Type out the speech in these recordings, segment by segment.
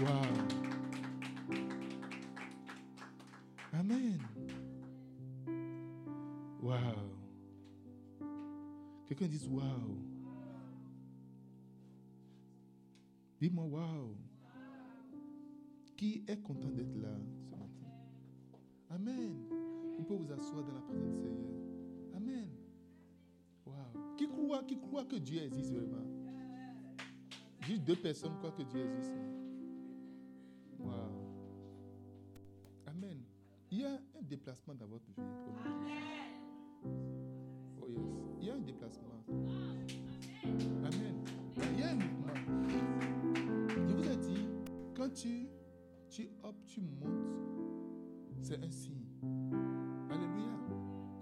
Wow. Amen. Wow. Quelqu'un dit wow. Dis-moi wow. Qui est content d'être là ce matin? Amen. On peut vous asseoir dans la présence du Seigneur. Amen. Wow. Qui croit, qui croit que Dieu existe vraiment? Juste deux personnes croient que Dieu existe. Déplacement dans votre vie. Oh yes. Il y a un déplacement. Amen. Il y a un mouvement. Je vous ai dit, quand tu, tu hop, tu montes, c'est un signe. Alléluia.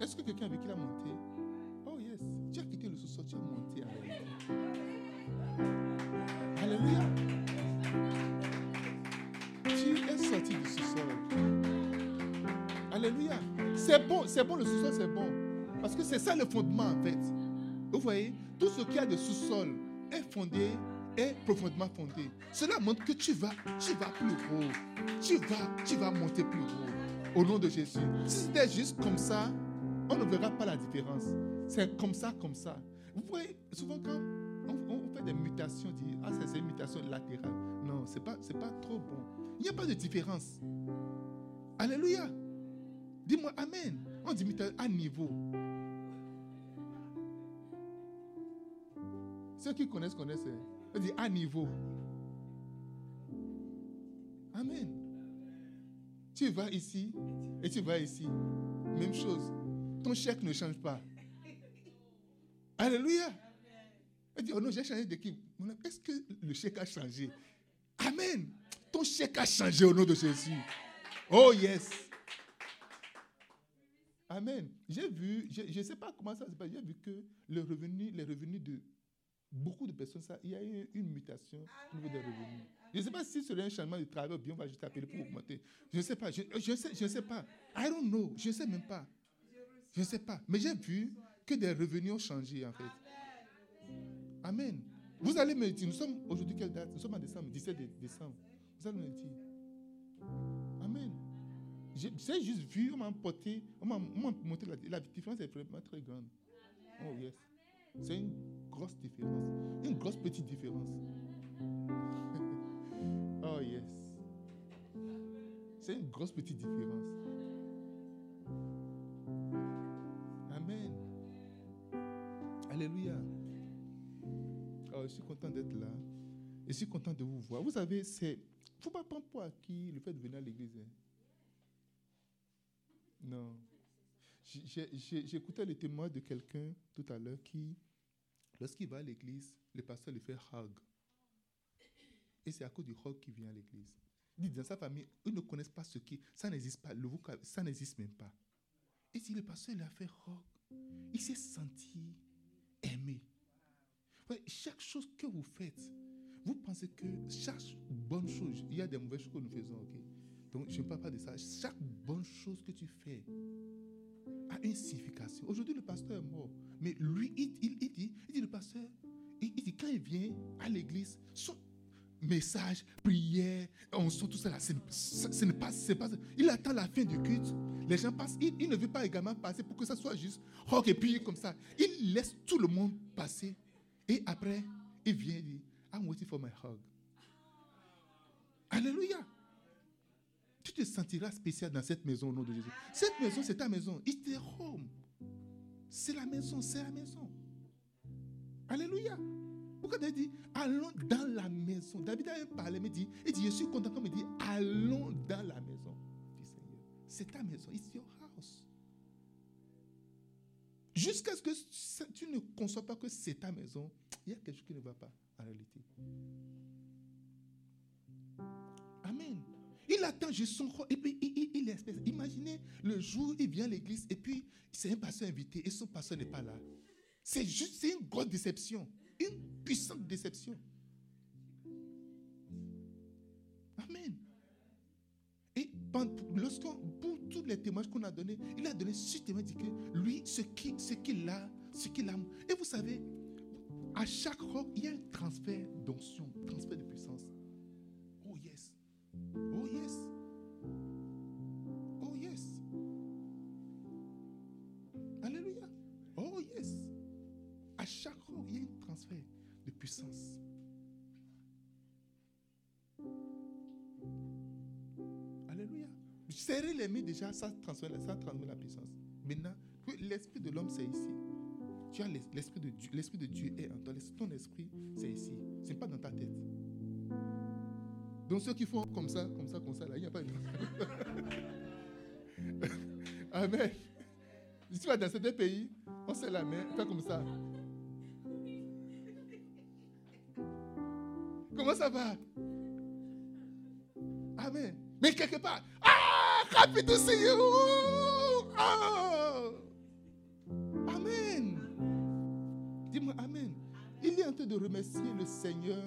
Est-ce que quelqu'un avec qui l'a monté? Oh yes. Tu as quitté le sous-sol, tu as monté. Alléluia. Alléluia. C'est bon, c'est bon, le sous-sol, c'est bon. Parce que c'est ça le fondement en fait. Vous voyez, tout ce qui a de sous-sol est fondé, est profondément fondé. Cela montre que tu vas, tu vas plus haut. Tu vas, tu vas monter plus haut. Au nom de Jésus. Si c'était juste comme ça, on ne verra pas la différence. C'est comme ça, comme ça. Vous voyez, souvent quand on, fait des mutations, on dit, ah, c'est une mutation latérale. Non, ce n'est pas, pas trop bon. Il n'y a pas de différence. Alléluia. Dis-moi Amen. On dit mutation à niveau. Ceux qui connaissent, connaissent. hein. On dit à niveau. Amen. Tu vas ici et tu vas ici. Même chose. Ton chèque ne change pas. Alléluia. Elle dit, oh non, j'ai changé d'équipe. Est-ce que le chèque a changé? Amen. Ton chèque a changé au nom de Jésus. Oh yes. Amen. J'ai vu, je ne sais pas comment ça se passe, j'ai vu que le revenu, les revenus de beaucoup de personnes, ça, il y a eu une mutation au niveau des revenus. Je ne sais pas si c'est un changement de travail ou bien on va juste appeler pour augmenter. Je ne sais pas. Je ne sais, je sais pas. I don't know. Je ne sais même pas. Je ne sais pas. Mais j'ai vu que des revenus ont changé en fait. Amen. Vous allez me dire, nous sommes aujourd'hui quelle date? Nous sommes en décembre, 17 décembre. Vous allez me dire. J'ai juste vu, on m'a porté, on m'a montré la, la différence est vraiment très grande. Oh yes. C'est une grosse différence. Une grosse petite différence. oh yes. C'est une grosse petite différence. Amen. Alléluia. Oh, je suis content d'être là. Je suis content de vous voir. Vous savez, c'est. Il ne faut pas prendre pour acquis le fait de venir à l'église. hein. Non. J'écoutais le témoin de quelqu'un tout à l'heure qui, lorsqu'il va à l'église, le pasteur lui fait hug. Et c'est à cause du hug qu'il vient à l'église. Il dit, dans sa famille, ils ne connaissent pas ce qui. Ça n'existe pas. Ça n'existe même pas. Et si le pasteur lui a fait hug, il s'est senti aimé. Chaque chose que vous faites, vous pensez que chaque bonne chose, il y a des mauvaises choses que nous faisons, ok? Donc, je ne parle pas de ça. Chaque bonne chose que tu fais a une signification. Aujourd'hui, le pasteur est mort. Mais lui, il, il- il dit, il dit, le pasteur, il, dit, quand il vient à l'église, son message, prière, on sent tout ça là, ce n'est- pas, pas, il attend la fin du culte. Les gens passent, il, il ne veut pas également passer pour que ça soit juste, rock et puis comme ça. Il laisse tout le monde passer. Et après, il vient et dit, I'm waiting for my hug. Alléluia. Te sentiras spécial dans cette maison au nom de Jésus. Cette maison, c'est ta maison. It's the home. C'est la maison, c'est la maison. Alléluia. Pourquoi David dit, allons dans la maison? David a parlé, mais il dit, il dit, je suis content quand il dit, allons dans la maison. C'est ta maison, it's your house. Jusqu'à ce que tu ne conçois pas que c'est ta maison, il y a quelque chose qui ne va pas en réalité. Il attend juste son rôle et puis il, il, il espère. Imaginez le jour où il vient à l'église et puis c'est un pasteur invité et son pasteur n'est pas là. C'est juste, c'est une grosse déception. Une puissante déception. Amen. Et pour tous les témoignages qu'on a donnés, il a donné que lui, ce qu'il ce qu'il a, ce qu'il a. Et vous savez, à chaque rock, il y a un transfert d'onction, transfert de puissance. Oh yes. Oh yes. Alléluia. Oh yes. À chaque fois, il y a un transfert de puissance. Alléluia. Serrer les mains déjà, ça transfère, ça transfère la puissance. Maintenant, l'esprit de l'homme, c'est ici. Tu as l'esprit de Dieu. L'esprit de Dieu est en toi. Ton esprit, c'est ici. Ce n'est pas dans ta tête. Donc ceux qui font comme ça, comme ça, comme ça, là, il n'y a pas de... Amen. Si tu vas dans certains pays, on se la main, fais comme ça. Comment ça va? Amen. Mais quelque part, ah, happy to see you. Oh. Amen. Dis-moi Amen. Il est en train de remercier le Seigneur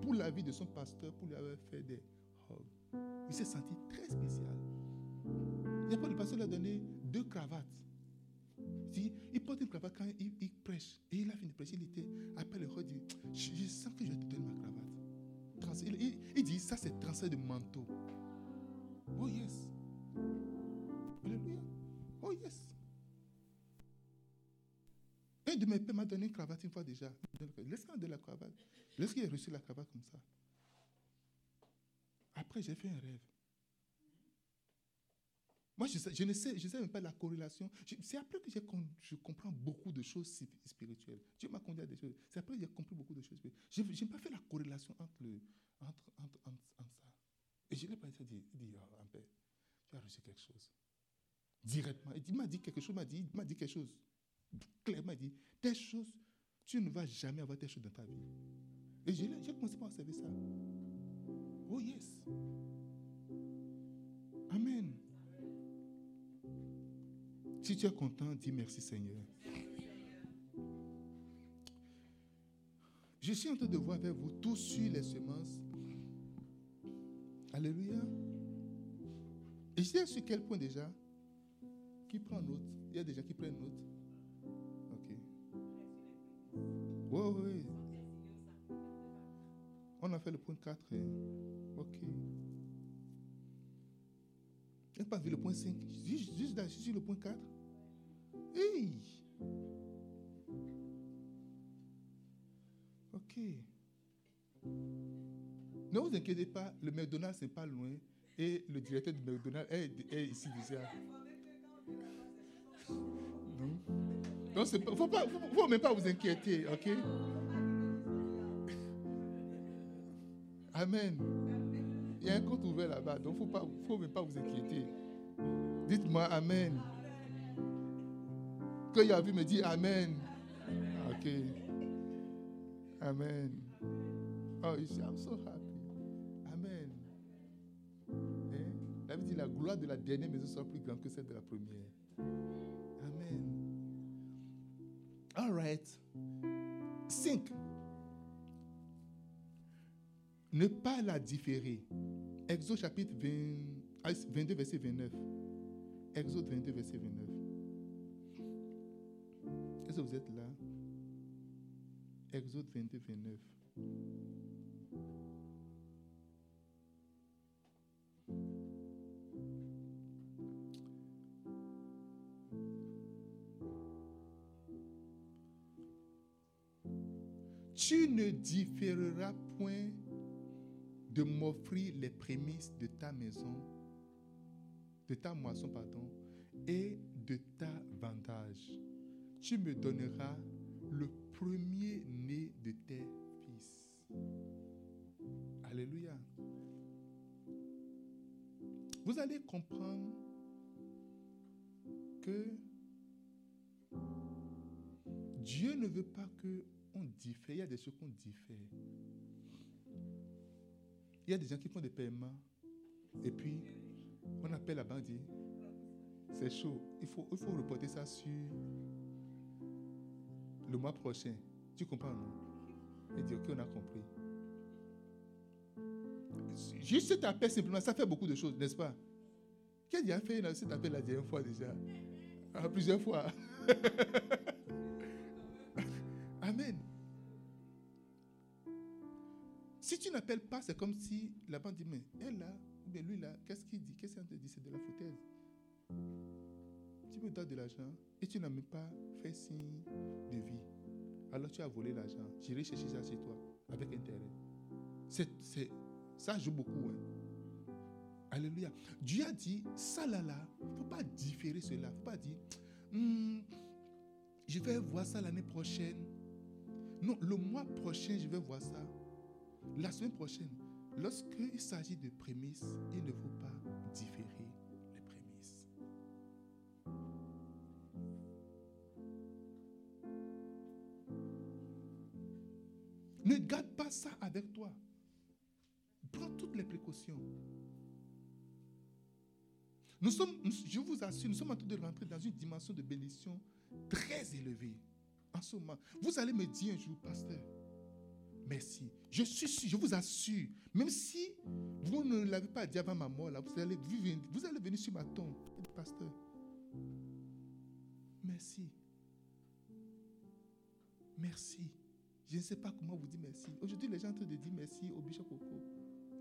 pour la vie de son pasteur, pour lui avoir fait des Il s'est senti très spécial. Pas le pasteur lui a donné deux cravates. Il, porte une cravate quand il, prêche. Et il a fini de prêcher. Il était après le roi. Il dit je, sens que je te donner ma cravate. Il, il, dit Ça, c'est transfert de manteau. Oh, yes. Alléluia. Oh, yes. Un de mes pères m'a donné une cravate une fois déjà. Laisse-moi de la cravate. Lorsqu'il a reçu la cravate comme ça. Après, j'ai fait un rêve. Moi, je, ne sais, je sais même pas la corrélation. C'est après que je comprends beaucoup de choses spirituelles. Dieu m'a conduit à des choses. C'est après que j'ai compris beaucoup de choses spirituelles. Je n'ai pas fait la corrélation entre, entre, entre, entre, ça. Et je n'ai pas dit, dit oh, père, tu as reçu quelque chose. Directement. Il m'a dit quelque chose, m'a m'a dit quelque chose. Clairement, dit, des choses, tu ne vas jamais avoir des choses dans ta vie. Et j'ai commencé par observer ça. Oh yes. Amen. Si tu es content, dis merci Seigneur. Je suis en train de voir avec vous tous sur les semences. Alléluia. Et je sais sur quel point déjà Qui prend note Il y a gens qui prennent note. Oui, oui. On a fait le point 4. Hein. Ok. On n'a pas vu le point 5. Juste, juste là, sur le point 4. Hey. Ok. Ne vous inquiétez pas, le McDonald's n'est pas loin et le directeur du McDonald's est, ici déjà. Donc, il ne faut, faut, même pas vous inquiéter, ok? Amen. Il y a un compte ouvert là-bas, donc il ne faut même pas vous inquiéter. Dites-moi Amen. Que y a vu me dit Amen. Ok. Amen. Oh, I'm so happy. Amen. Hein? La dit la gloire de la dernière maison sera plus grande que celle de la première. Right. 5. Ne pas la différer. Exode chapitre 22, verset 29. Exode 22, verset 29. Est-ce que vous êtes là? Exode 22, 29. Différeras point de m'offrir les prémices de ta maison, de ta moisson, pardon, et de ta vantage tu me donneras le premier-né de tes fils. Alléluia. Vous allez comprendre que Dieu ne veut pas qu'on diffère. Il y a des choses qu'on diffère. Il y a des gens qui font des paiements et puis on appelle la banque dit c'est chaud. Il faut, il reporter ça sur le mois prochain. Tu comprends, non? Et dit, ok, on a compris. Juste cet appel, simplement, ça fait beaucoup de choses, n'est-ce pas? Qui a fait cet appel la dernière fois déjà? Ah, Plusieurs fois. Pas, c'est comme si la bande dit, mais elle là, mais lui là, qu'est-ce qu'il dit? Qu'est-ce qu'il dit? C'est de la foutaise. Tu me donnes de l'argent et tu n'as même pas fait signe de vie. Alors tu as volé l'argent. J'irai chercher ça chez toi avec intérêt. C'est, ça joue beaucoup. hein. Alléluia. Dieu a dit, ça là, là, il faut pas différer cela. Il faut pas dire, Hmm, je vais voir ça l'année prochaine. Non, le mois prochain, je vais voir ça. La semaine prochaine. Lorsqu'il s'agit de prémices, il ne faut pas différer les prémices. Ne garde pas ça avec toi. Prends toutes les précautions. Nous sommes, je vous assure, nous sommes en train de rentrer dans une dimension de bénédiction très élevée. En ce moment, vous allez me dire un jour, pasteur, merci. Je suis sûr, je vous assure, même si vous ne l'avez pas dit avant ma mort, là, vous, allez, vous allez venir sur ma tombe. et dire, Pasteur, merci. Merci. Je ne sais pas comment vous dire merci. Aujourd'hui, les gens sont en train de dire merci au bishop Coco.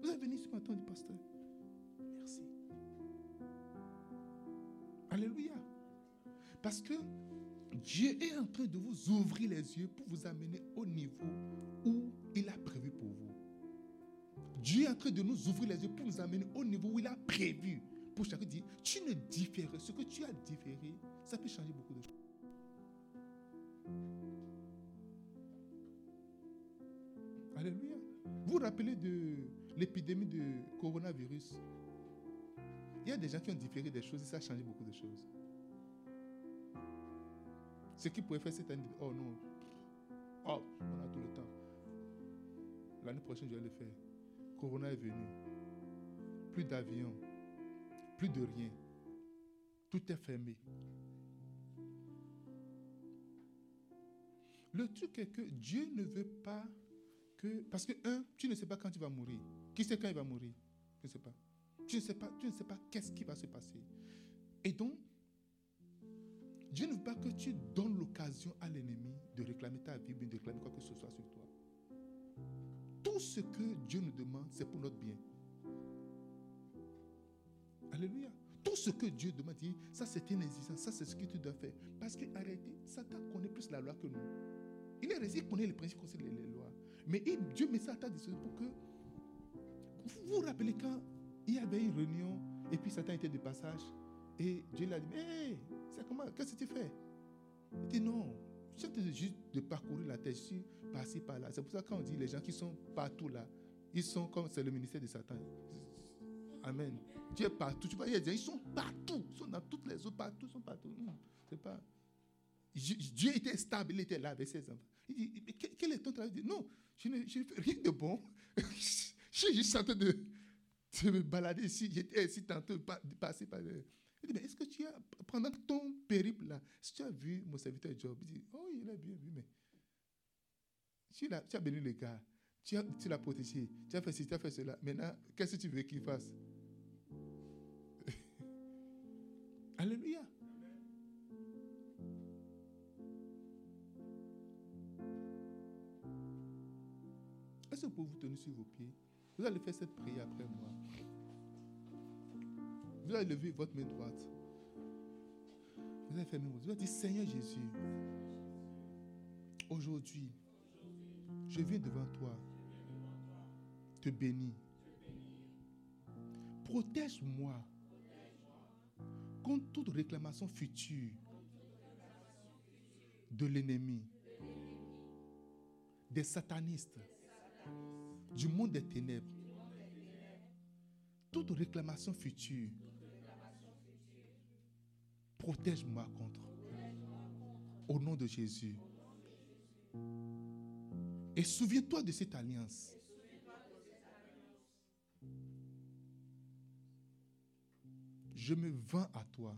Vous allez venir sur ma tombe et dire, pasteur, merci. Alléluia. Parce que Dieu est en train de vous ouvrir les yeux pour vous amener au niveau où il a prévu pour vous. Dieu est en train de nous ouvrir les yeux pour nous amener au niveau où il a prévu. Pour chacun dire, tu ne différes. Ce que tu as différé, ça peut changer beaucoup de choses. Alléluia. Vous vous rappelez de l'épidémie de coronavirus? Il y a des gens qui ont différé des choses et ça a changé beaucoup de choses. Ce qu'ils pouvaient faire cette année, oh non, oh, on a tout le temps. L'année prochaine, je vais le faire. Corona est venu. Plus d'avions, plus de rien. Tout est fermé. Le truc est que Dieu ne veut pas que. Parce que, un, tu ne sais pas quand tu vas mourir. Qui sait quand il va mourir? Je ne sais pas. Tu ne sais pas, tu ne sais pas qu'est-ce qui va se passer. Et donc, Dieu ne veut pas que tu donnes l'occasion à l'ennemi de réclamer ta vie, de réclamer quoi que ce soit sur toi. Tout ce que Dieu nous demande, c'est pour notre bien. Alléluia. Tout ce que Dieu demande, ça c'est exigence, ça c'est ce que tu dois faire. Parce que, arrêtez, Satan connaît plus la loi que nous. Il est resté, il connaît les principes concernant les, lois. Mais Dieu met ça à disposition pour que. Vous vous rappelez quand il y avait une réunion et puis Satan était de passage et Dieu lui a dit Mais c'est comment? Qu'est-ce que tu fais? Il dit Non, de juste de parcourir la terre, je suis passé par là. C'est pour ça que quand on dit les gens qui sont partout là, ils sont comme c'est le ministère de Satan. Amen. Dieu est partout. Tu vois, ils sont partout. Ils sont dans toutes les autres, partout, ils sont partout. Non, c'est pas. Dieu était stable, il était là avec ses enfants. Il dit, mais quel est ton travail? Il dit, non, je ne, je fais rien de bon. je suis juste en train de, de me balader ici. J'étais ici tantôt, passer par. Il dit, mais est-ce que tu as, pendant ton périple là, que tu as vu mon serviteur Job Il dit, oh, il a bien vu, mais tu, l'as- tu as béni le gars, tu as- tu l'as protégé, tu as fait ci, tu as fait cela. Maintenant, qu'est-ce que tu veux qu'il fasse? Alléluia. Est-ce que vous pouvez vous tenir sur vos pieds? Vous allez faire cette prière après moi. Vous allez lever votre main droite. Vous allez faire main droite. Vous allez dire Seigneur Jésus, aujourd'hui, je viens devant toi, te bénis. Protège-moi contre toute réclamation future de l'ennemi, des satanistes, du monde des ténèbres. Toute réclamation future, protège-moi contre. Au nom de Jésus. Et souviens-toi de cette alliance. Je me vends à toi.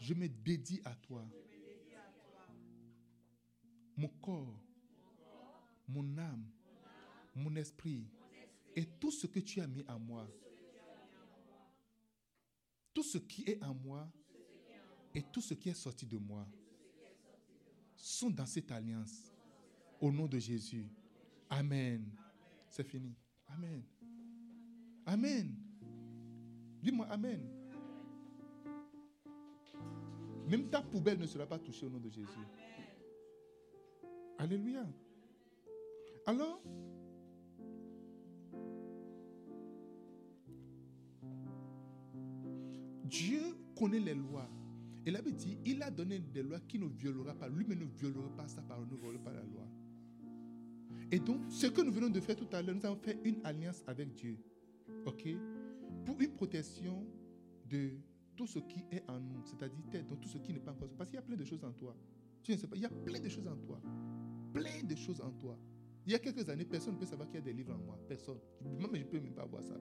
Je me dédie à toi. Mon corps, mon âme, mon esprit et tout ce que tu as mis en moi. Tout ce qui est en moi et tout ce qui est sorti de moi sont dans cette alliance. Au nom de Jésus. Amen. C'est fini. Amen. Amen. Dis-moi Amen. Même ta poubelle ne sera pas touchée au nom de Jésus. Alléluia. Alors, Dieu connaît les lois. Et là, dit, il a donné des lois qui ne violera pas. Lui-même ne violera pas sa parole, ne violera pas la loi. Et donc, ce que nous venons de faire tout à l'heure, nous avons fait une alliance avec Dieu. OK? Pour une protection de tout ce qui est en nous, c'est-à-dire tout ce qui n'est pas encore. Parce qu'il y a plein de choses en toi. Tu ne sais pas, il y a plein de choses en toi. Plein de choses en toi. Il y a quelques années, personne ne peut savoir qu'il y a des livres en moi. Personne. Moi, je ne peux même pas voir ça.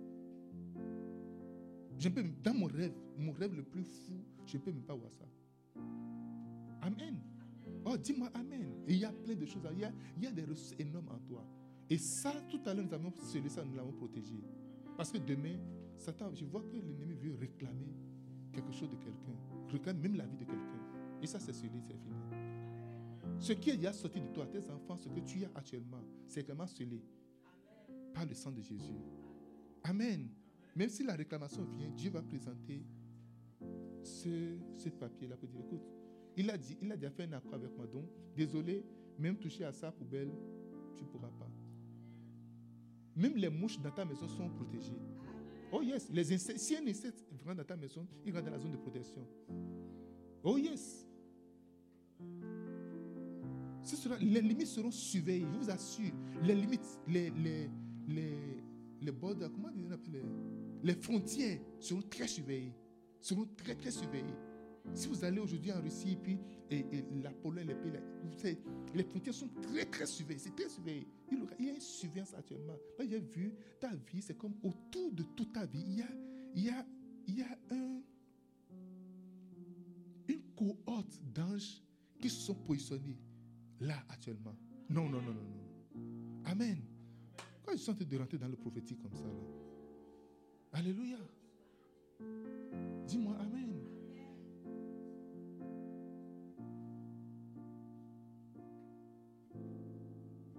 Je peux, dans mon rêve, mon rêve le plus fou, je ne peux même pas voir ça. Amen. Oh, dis-moi Amen. il y a plein de choses. Il y a, il y a des ressources énormes en toi. Et ça, tout à l'heure, nous avons scellé ça, nous l'avons protégé. Parce que demain, Satan, je vois que l'ennemi veut réclamer quelque chose de quelqu'un. Réclame même la vie de quelqu'un. Et ça, c'est scellé, c'est fini. Ce qui est sorti de toi, tes enfants, ce que tu as actuellement, c'est vraiment scellé par le sang de Jésus. Amen. Même si la réclamation vient, Dieu va présenter ce, ce papier-là pour dire, écoute, il a dit, il a déjà fait un accord avec moi, donc désolé, même toucher à sa poubelle, tu ne pourras pas. Même les mouches dans ta maison sont protégées. Oh yes, les insectes, si un insecte rentre dans ta maison, il rentre dans la zone de protection. Oh yes. les limites seront surveillées, je vous assure. Les limites, les, les, les, les bords, comment on appelle les, les frontières seront très surveillées. Seront très, très surveillées. Si vous allez aujourd'hui en Russie, puis et, la Pologne, les pays, les frontières sont très, très surveillées. C'est très surveillé. Il y a une surveillance actuellement. Là, j'ai vu, ta vie, c'est comme autour de toute ta vie, il y a, il y a, il y a un, une cohorte d'anges qui se sont positionnés là actuellement. Non, non, non, non, non. Amen. Quand je suis en train de rentrer dans le prophétique comme ça, là, Alléluia. Dis-moi Amen.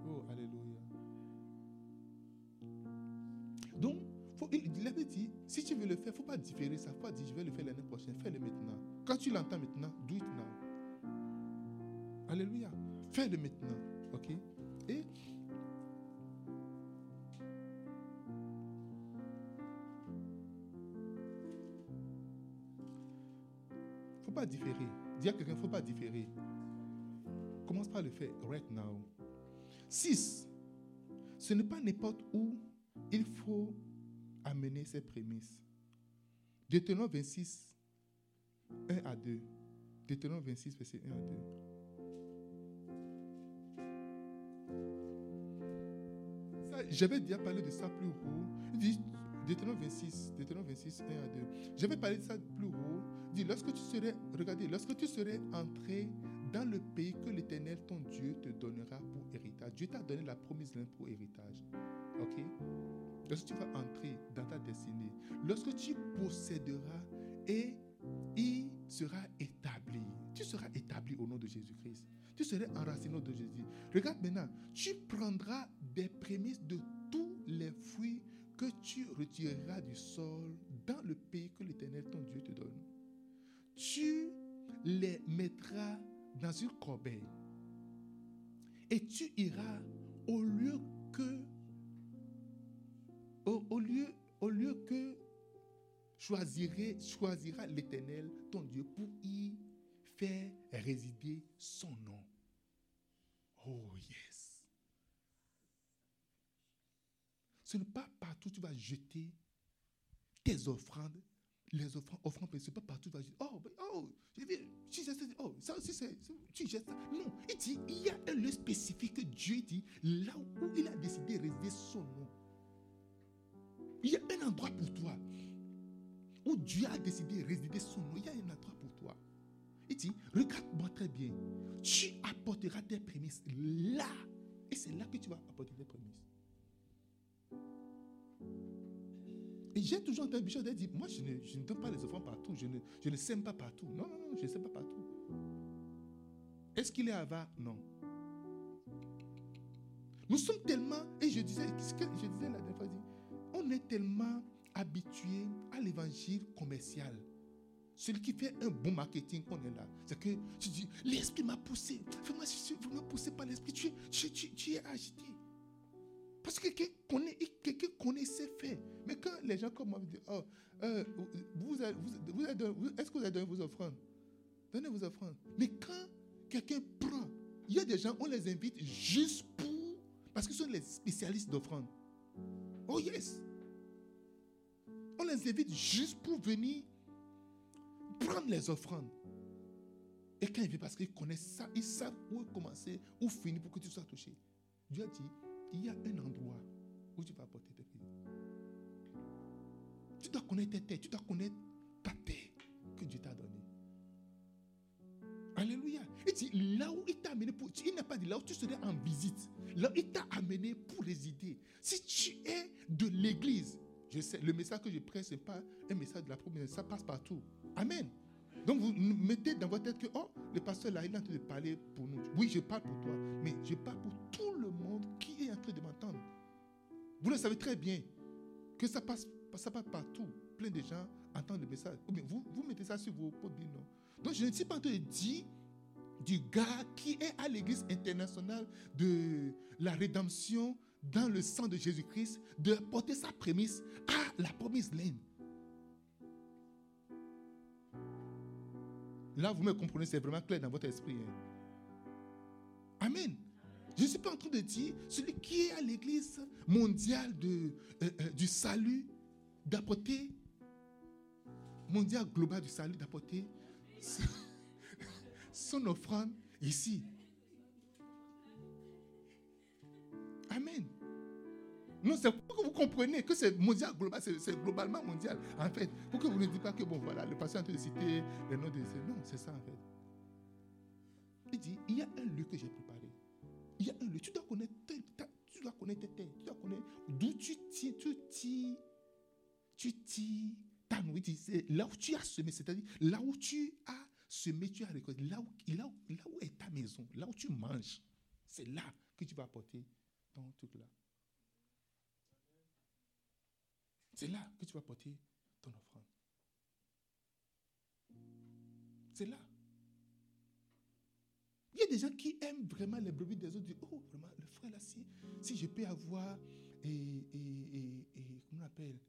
Oh, Alléluia. Donc, il avait dit, si tu veux le faire, il ne faut pas différer ça. Il faut pas dire, je vais le faire l'année prochaine. Fais-le maintenant. Quand tu l'entends maintenant, do it now. Alléluia. Fais-le maintenant. OK? Et pas différer. Dis à quelqu'un, faut pas différer. Commence par le faire right now. 6. Ce n'est pas n'importe où il faut amener ses prémices. Deutéronome 26, 1 à 2. Deutéronome 26, verset 1 à 2. J'avais déjà parlé de ça plus haut. Deutéronome 26, Deutéronome 26, 1 à 2. J'avais parlé de ça plus haut. Lorsque tu serais, entré dans le pays que l'Éternel, ton Dieu, te donnera pour héritage. Dieu t'a donné la promise pour héritage. Ok? Lorsque tu vas entrer dans ta destinée, lorsque tu posséderas et il sera établi. Tu seras établi au nom de Jésus-Christ. Tu seras enraciné au nom de Jésus. Regarde maintenant, tu prendras des prémices de tous les fruits que tu retireras du sol dans le pays que l'Éternel, ton Dieu, te donne tu les mettras dans une corbeille et tu iras au lieu que au, lieu au lieu que choisira l'Éternel ton Dieu pour y faire résider son nom. Oh yes. Ce n'est pas partout où tu vas jeter tes offrandes les offrandes, offrandes, c'est pas partout. Va dire, oh, oh, j'ai vu, oh, ça aussi, c'est, tu jettes ça. Non, il dit, il y a un lieu spécifique que Dieu dit, là où il a décidé de résider son nom. Il y a un endroit pour toi où Dieu a décidé de résider son nom. Il y a un endroit pour toi. Il dit, regarde-moi très bien. Tu apporteras tes prémices là. Et c'est là que tu vas apporter tes prémices. Et j'ai toujours entendu Bishop dire, moi je ne, je ne, donne pas les offrandes partout, je ne, je ne sème pas partout. Non, non, non, je ne sème pas partout. Est-ce qu'il est avare? Non. Nous sommes tellement, et je disais, je disais la dernière fois, on est tellement habitué à l'évangile commercial. celui qui fait un bon marketing, on est là. C'est que tu dis, l'esprit m'a poussé. Fais-moi, je par l'esprit. Tu, tu, tu, tu es agité. Parce que quelqu'un connaît, quelqu'un connaît ses faits. Mais quand les gens comme moi disent, oh, euh, vous, vous, vous, est-ce que vous avez donné vos offrandes? Donnez vos offrandes. Mais quand quelqu'un prend, il y a des gens, on les invite juste pour, parce qu'ils sont les spécialistes d'offrandes. Oh yes. On les invite juste pour venir prendre les offrandes. Et quand ils viennent, parce qu'ils connaissent ça, ils savent où commencer, où finir pour que tu sois touché. Dieu a dit, il y a un endroit où tu vas apporter tes prières. Tu dois connaître tes terres, tu dois connaître ta terre que Dieu t'a donnée. Alléluia. Il dit, là où il t'a amené pour. Il n'a pas dit là où tu serais en visite. Là où il t'a amené pour résider. Si tu es de l'église, je sais, le message que je prêche, ce n'est pas un message de la promesse, ça passe partout. Amen. Donc vous mettez dans votre tête que, oh, le pasteur là, il est en train de parler pour nous. Oui, je parle pour toi, mais je parle pour tout le savez très bien que ça passe, ça passe partout. Plein de gens entendent le message. Vous, vous mettez ça sur vos potes, non? Donc je ne suis pas en train de dire du gars qui est à l'église internationale de la rédemption dans le sang de Jésus-Christ, de porter sa prémisse à la promise laine. Là, vous me comprenez, c'est vraiment clair dans votre esprit. Hein. Amen. Je ne suis pas en train de dire celui qui est à l'église mondiale euh, euh, du salut, d'apporter, mondial global du salut, d'apporter son offrande ici. Amen. Non, c'est pour que vous compreniez que c'est mondial, global, c'est globalement mondial. En fait, pour que vous ne dites pas que, bon, voilà, le patient de citer les noms de Non, c'est ça, en fait. Il dit, il y a un lieu que j'ai préparé. Il y a un lieu. Tu dois connaître, tu dois connaître tes tu dois connaître d'où tu tiens, tu tires, tu tires ta nourriture. Là où tu as semé, c'est-à-dire là où tu as semé, tu as récolté. Là où est ta maison, là où tu manges, c'est là que tu vas apporter ton truc là. C'est là que tu vas porter ton offrande. C'est là. Il y a des gens qui aiment vraiment les brebis des autres. oh, vraiment, le frère là, si, si je peux avoir, et, et, et, comment on appelle,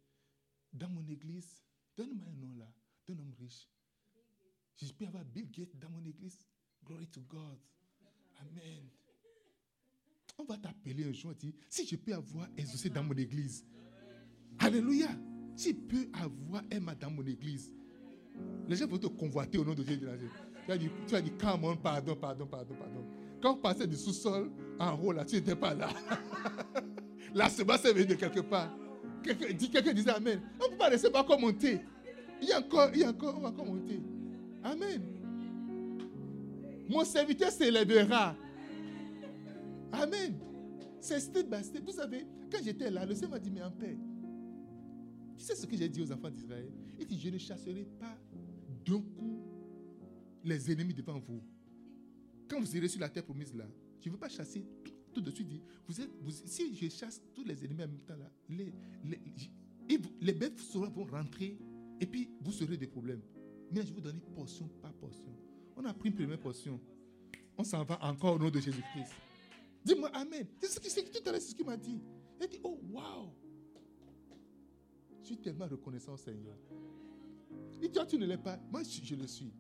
dans mon église, donne-moi un nom là, d'un homme riche. Si je peux avoir Bill Gates dans mon église, glory to God. Amen. On va t'appeler un jour si je peux avoir exaucé dans mon église, Alléluia. Tu peux avoir un dans mon église. Les gens vont te convoiter au nom de Jésus. Tu vas dire, tu dire, come pardon, pardon, pardon, pardon. Quand on passait du sous-sol en haut, là, tu n'étais pas là. la semence est venue de quelque part. Quelqu'un disait Amen. On ne peut pas laisser pas monter. Il y a encore, il y a encore, on va encore monter. Amen. Mon serviteur s'élèvera. Amen. C'est step by step. Vous savez, quand j'étais là, le Seigneur m'a dit, mais en paix. Tu sais ce que j'ai dit aux enfants d'Israël? Il dit, je ne chasserai pas d'un coup les ennemis devant vous. Quand vous irez sur la terre promise là, je ne veux pas chasser tout, de suite. Vous êtes, si je chasse tous les ennemis en même temps là, les, les, les bêtes vont rentrer et puis vous serez des problèmes. Mais je vous donne portion par portion. On a pris une première portion. On s'en va encore au nom de Jésus-Christ. Dis-moi Amen. C'est ce qui, tout à l'heure, ce qu'il m'a dit. Il dit, oh, wow. Je suis tellement reconnaissant, Seigneur. Et toi, tu ne l'es pas. Moi, je, le suis.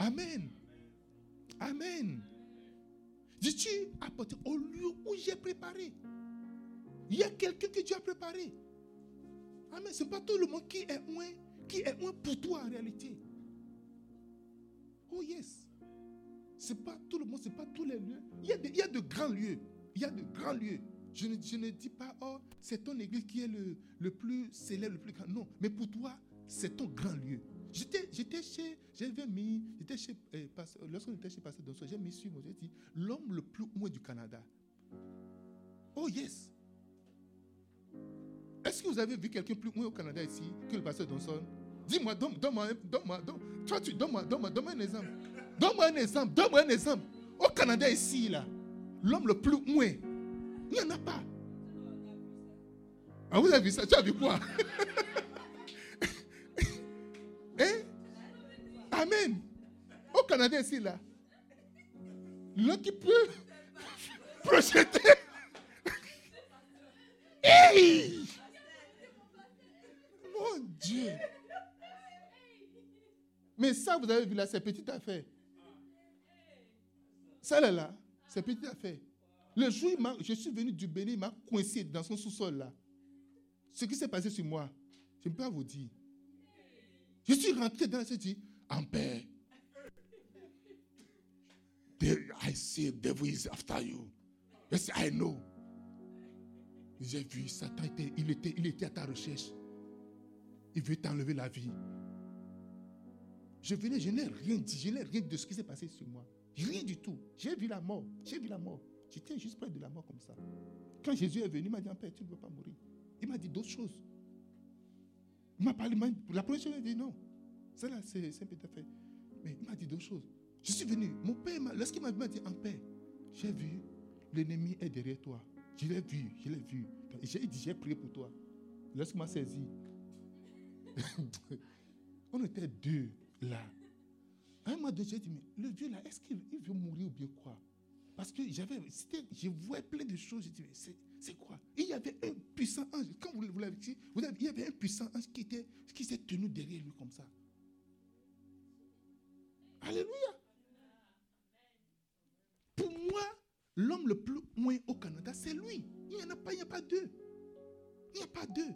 Amen. Amen. Dis-tu apporter au lieu où j'ai préparé. Il y a quelqu'un que tu as préparé. Amen. Ce n'est pas tout le monde qui est moins, qui est moins pour toi en réalité. Oh yes. Ce n'est pas tout le monde, ce n'est pas tous les lieux. Il y, a a de grands lieux. Il y a de grands lieux. Je ne, dis pas, oh, c'est ton église qui est le, plus célèbre, le plus grand. Non, mais pour toi, c'est ton grand lieu. J'étais chez, j'avais mis, j'étais chez, eh, lorsqu'on chez Pasteur Donso, j'ai mis sur moi, j'ai dit, l'homme le plus loin du Canada. Oh yes. Est-ce que vous avez vu quelqu'un plus loin au Canada ici que le pasteur Donson Dis-moi, donne-moi, donne-moi, donne, toi tu, donne-moi, donne-moi, donne-moi un exemple. Donne-moi un exemple, donne-moi un exemple. Au Canada ici, là, l'homme le plus loin, il n'y en a pas. Ah, vous avez vu ça? Tu as vu quoi? Au Canada, ici, là. L'homme qui peut projeter. Mon Dieu. Mais ça, vous avez vu là, c'est petite affaire. Ça là, là c'est petite affaire. Le jour où je suis venu du Bénin, il m'a coincé dans son sous-sol là. Ce qui s'est passé sur moi, je ne peux pas vous dire. Je suis rentré dans ce dit, en paix. I see devil is after you. Yes, I know. J'ai vu, Satan était, il était, il était à ta recherche. Il veut t'enlever la vie. Je venais, je n'ai rien dit, je n'ai rien de ce qui s'est passé sur moi. Rien du tout. J'ai vu la mort. J'ai vu la mort. J'étais juste près de la mort comme ça. Quand Jésus est venu, il m'a dit, Père, tu ne veux pas mourir. Il m'a dit d'autres choses. Il m'a parlé, la première il m'a dit non. Celle-là, c'est peu fait. Mais il m'a dit d'autres choses. Je suis venu. Mon père, lorsqu'il m'a dit en paix, j'ai vu, l'ennemi est derrière toi. Je l'ai vu, je l'ai vu. J'ai dit, j'ai prié pour toi. Lorsqu'il m'a saisi, on était deux là. À un moment donné, j'ai dit, mais le vieux là, est-ce qu'il veut mourir ou bien quoi? Parce que j'avais, je voyais plein de choses. J'ai dit, mais c'est quoi? Il y avait un puissant ange. Quand vous, l'avez dit, il y avait un puissant ange qui, était, qui s'est tenu derrière lui comme ça. Alléluia. Pour moi, l'homme le plus moins au Canada, c'est lui. Il n'y en a pas, il n'y a pas deux. Il n'y a pas deux.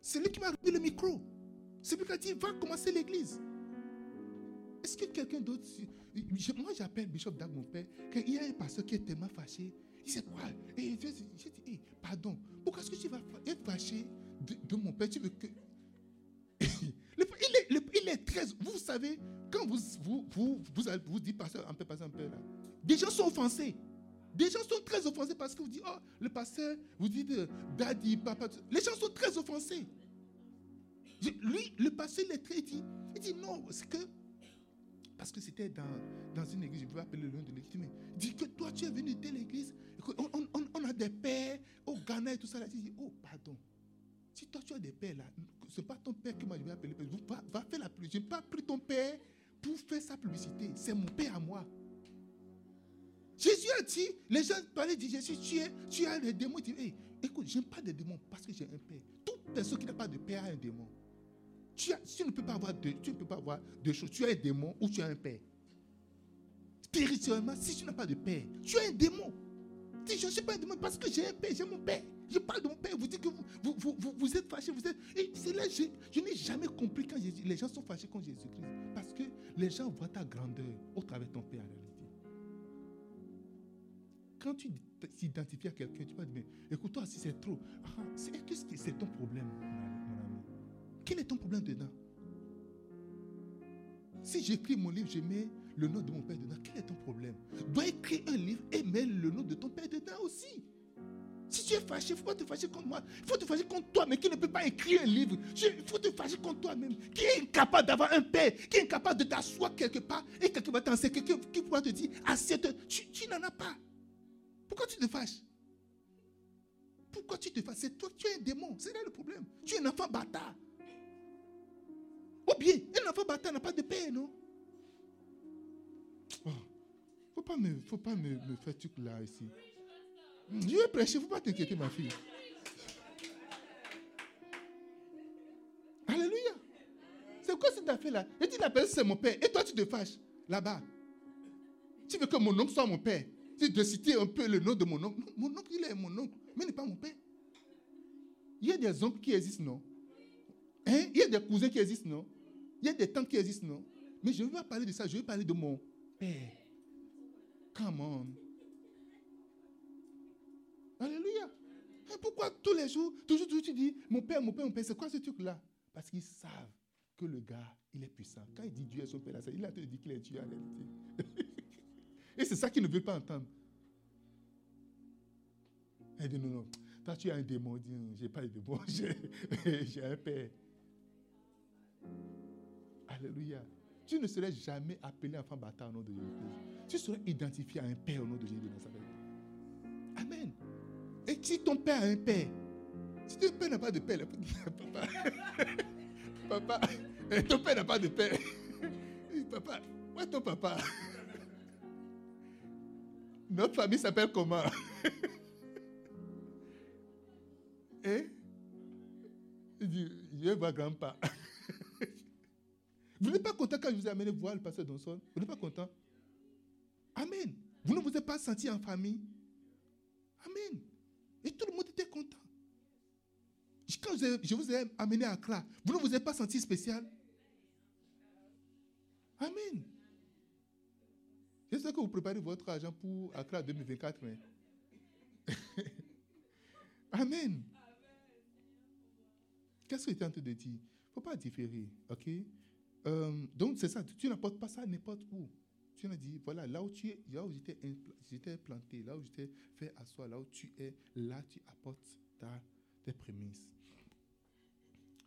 C'est lui qui m'a remis le micro. C'est lui qui a dit, va commencer l'église. Est-ce que quelqu'un d'autre... Moi, j'appelle Bishop Dag, mon père, qu'il y a un pasteur qui est tellement fâché. Il sait quoi? Et j'ai dit, pardon, pourquoi est-ce que tu vas être fâché de, mon père? Tu veux que... il, il très... Vous savez, quand vous vous, vous, vous, vous dites pasteur, un peu, pasteur, un peu là, des gens sont offensés. Des gens sont très offensés parce que vous dites, oh, le pasteur, vous dites euh, daddy, papa. Les gens sont très offensés. Lui, le pasteur, il est très dit, il dit non, c'est que, parce que c'était dans, dans une église, je vais appeler le nom de l'église, mais il dit que toi, tu es venu de l'église, on, on, on, a des pères au Ghana et tout ça. Là. Il dit, oh, pardon. Si toi, tu as des pères là, ce n'est pas ton père que moi je vais appeler. Va, va faire la publicité. Je n'ai pas pris ton père pour faire sa publicité. C'est mon père à moi. Jésus a dit, les gens parlaient de Jésus, tu, es, tu as des démons. Écoute, je n'ai pas de démons parce que j'ai un père. Toute personne qui n'a pas de père a un démon. Tu, tu, ne peux pas avoir deux, tu ne peux pas avoir deux choses. Tu as un démon ou tu as un père. Spirituellement, si tu n'as pas de père, tu as un démon. Si je ne suis pas un démon parce que j'ai un père, j'ai mon père. Je parle de mon père, vous dites que vous, vous, vous, vous êtes fâchés. Vous êtes, et c'est là, je, je n'ai jamais compris quand les gens sont fâchés contre Jésus-Christ. Parce que les gens voient ta grandeur au travers de ton père quand tu t'identifies à quelqu'un, tu vas dire, mais écoute-toi, si c'est trop, ah, qu'est-ce que c'est ton problème, mon ami Quel est ton problème dedans? Si j'écris mon livre, je mets le nom de mon père dedans, quel est ton problème? Dois écrire un livre et mettre le nom de ton père dedans aussi? Si tu es fâché, il ne faut pas te fâcher contre moi. Il faut te fâcher contre toi, mais qui ne peut pas écrire un livre? Il faut te fâcher contre toi-même. Qui est incapable d'avoir un père, qui est incapable de t'asseoir quelque part et quelqu'un va t'enseigner, qui pourra te dire, assieds-toi. tu n'en as pas. Pourquoi tu te fâches? Pourquoi tu te fâches? C'est toi, tu es un démon. C'est là le problème. Tu es un enfant bâtard. Ou bien, un enfant bâtard n'a pas de paix, non? Oh, faut pas me, faut pas me, faire truc là ici. Je vais prêcher, il ne faut pas t'inquiéter, ma fille. Alléluia. C'est quoi cette affaire-là? Et tu l'appelles, c'est mon père. Et toi, tu te fâches là-bas. Tu veux que mon oncle soit mon père de citer un peu le nom de mon oncle. mon oncle, il est mon oncle, mais il n'est pas mon père. Il y a des oncles qui existent, non? Hein? Il y a des cousins qui existent, non? Il y a des tantes qui existent, non? Mais je ne veux pas parler de ça, je veux parler de mon père. Come on. Alléluia. pourquoi tous les jours, toujours, toujours tu dis, mon père, mon père, mon père, c'est quoi ce truc-là? Parce qu'ils savent que le gars, il est puissant. Quand il dit Dieu est son père, il a dit qu'il est Dieu en réalité. Et c'est ça qu'ils ne veulent pas entendre. Elle dit non, non. Toi, tu as un démon. Je dis, j'ai pas de démon, j'ai un père. Alléluia. Tu ne serais jamais appelé enfant bâtard au nom de Jésus. Tu serais identifié à un père au nom de Jésus de Nazareth. Amen. Si ton père a un père, si ton père n'a pas de père, papa, papa, ton père n'a pas de père. papa, où est ton papa? Notre famille s'appelle comment? Et il dit, je voir grand-papa. Vous n'êtes pas content quand je vous ai amené voir le pasteur Donson? Vous n'êtes pas content? Amen. Vous ne vous êtes pas senti en famille? Amen. Et tout le monde était content. Quand je vous ai amené à Accra, vous ne vous êtes pas senti spécial? Amen. J'espère que vous préparez votre argent pour Accra 2024. Amen. Qu'est-ce que tu es en train de dire? Il ne faut pas différer. Euh, Donc, c'est ça. Tu n'apportes pas ça n'importe où. Tu as dit, voilà, là où tu es, là où j'étais planté, là où j'étais fait soi, là où tu es, là tu apportes tes prémices.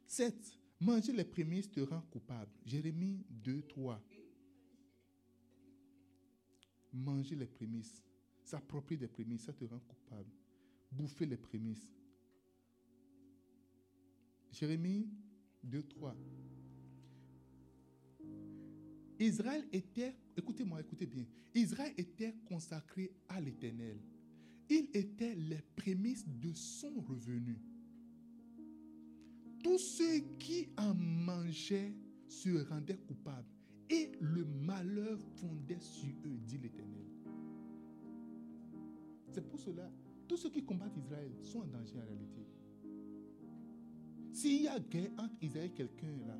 7. Manger les prémices te rend coupable. Jérémie 2, 3. Manger les prémices, s'approprier des prémices, ça te rend coupable. Bouffer les prémices. Jérémie 2, 3. Israël était, écoutez-moi, écoutez bien, Israël était consacré à l'Éternel. Il était les prémices de son revenu. Tous ceux qui en mangeaient se rendaient coupables et le malheur fondait sur eux, dit l'Éternel. C'est pour cela, tous ceux qui combattent Israël sont en danger en réalité. S'il y a guerre entre Israël et quelqu'un là,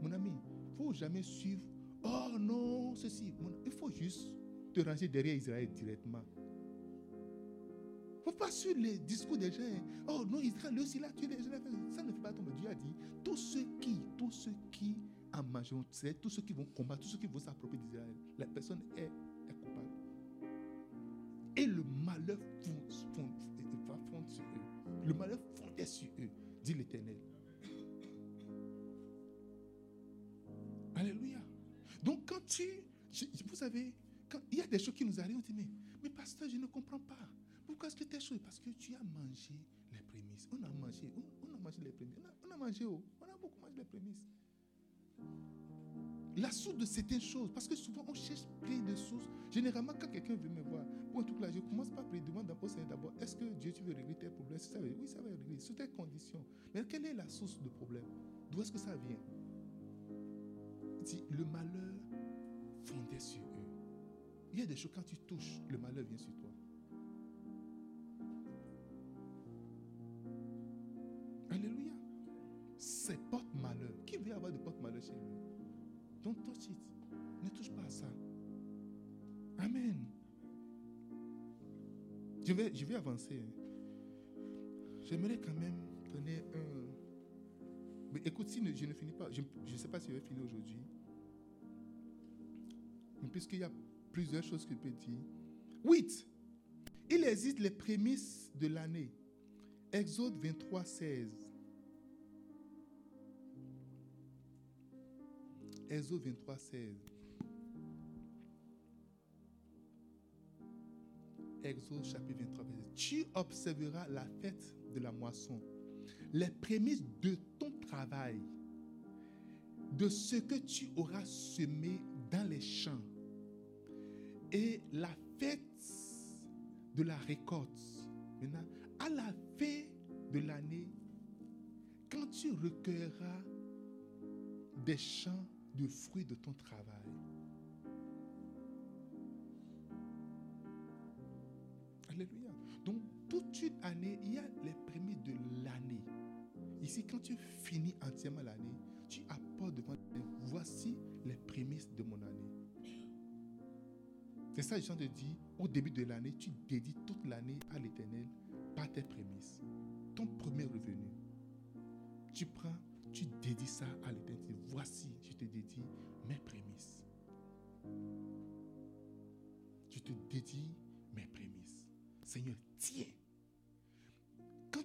mon ami, il ne faut jamais suivre. Oh non, ceci. Il faut juste te ranger derrière Israël directement faut pas suivre les discours des gens. Oh non, Israël, aussi là, tu Ça ne fait pas tomber. Dieu a dit, tous ceux qui, tous ceux qui en mangeront, tous ceux qui vont combattre, tous ceux qui vont s'approprier d'Israël. La personne est, coupable. Et le malheur fond, va sur eux. Le malheur fondait sur eux, dit l'Éternel. Alléluia. Tu, vous savez, quand il y a des choses qui nous arrivent, on dit, mais, mais pasteur, je ne comprends pas. Pourquoi est-ce que tu es chaud Parce que tu as mangé les prémices. On a mangé, on, a mangé les prémices. On a, mangé, on a beaucoup mangé les prémices. La source de certaines choses, parce que souvent on cherche plein de sources. Généralement, quand quelqu'un veut me voir pour un truc là, je commence par prier, demande d'abord, d'abord, est-ce que Dieu, tu veux régler tes problèmes Oui, ça va régler, sous tes conditions. Mais quelle est la source de problème? D'où est-ce que ça vient? Le malheur fondait sur eux. Il y a des choses, quand tu touches, le malheur vient sur toi. c'est porte-malheur. Qui veut avoir de porte-malheur chez lui? Don't touch it. Ne touche pas à ça. Amen. Je vais, je vais avancer. J'aimerais quand même donner un. Mais écoute, si je ne finis pas, je ne sais pas si je vais finir aujourd'hui. Puisqu'il y a plusieurs choses que je peux dire. 8. Il existe les prémices de l'année. Exode 23, 16. Exode 23, 16. Exode chapitre 23, Tu observeras la fête de la moisson, les prémices de ton travail, de ce que tu auras semé dans les champs, et la fête de la récolte. Maintenant, à la fin de l'année, quand tu recueilleras des champs de fruits de ton travail. Alléluia. Donc, toute une année, il y a les prémices de l'année. Ici, quand tu finis entièrement l'année, tu apportes devant voici les prémices de mon année. C'est ça, je de dire, au début de l'année, tu dédies toute l'année à l'éternel par tes prémices. Ton premier revenu. Tu prends tu dédies ça à l'éternité. Voici, je te dédie mes prémices. Je te dédie mes prémices. Seigneur, tiens.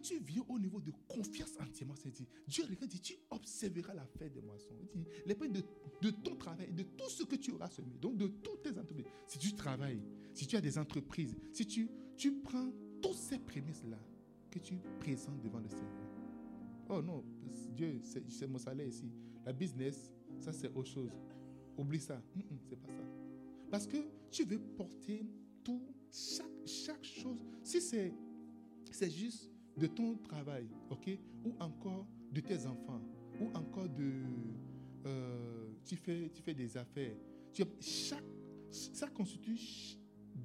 Tu viens au niveau de confiance entièrement, c'est dit, Dieu regarde, dit, tu observeras la fête des moissons. Dit, les de, de ton travail, de tout ce que tu auras semé, donc de toutes tes entreprises. Si tu travailles, si tu as des entreprises, si tu, tu prends toutes ces prémices-là que tu présentes devant le Seigneur. Oh non, Dieu, c'est mon salaire ici. La business, ça c'est autre chose. Oublie ça. Mm, mm, c'est pas ça. Parce que tu veux porter tout, chaque, chaque chose. Si c'est juste de ton travail, ok, ou encore de tes enfants, ou encore de, euh, tu fais, tu fais des affaires. Tu, chaque, ça constitue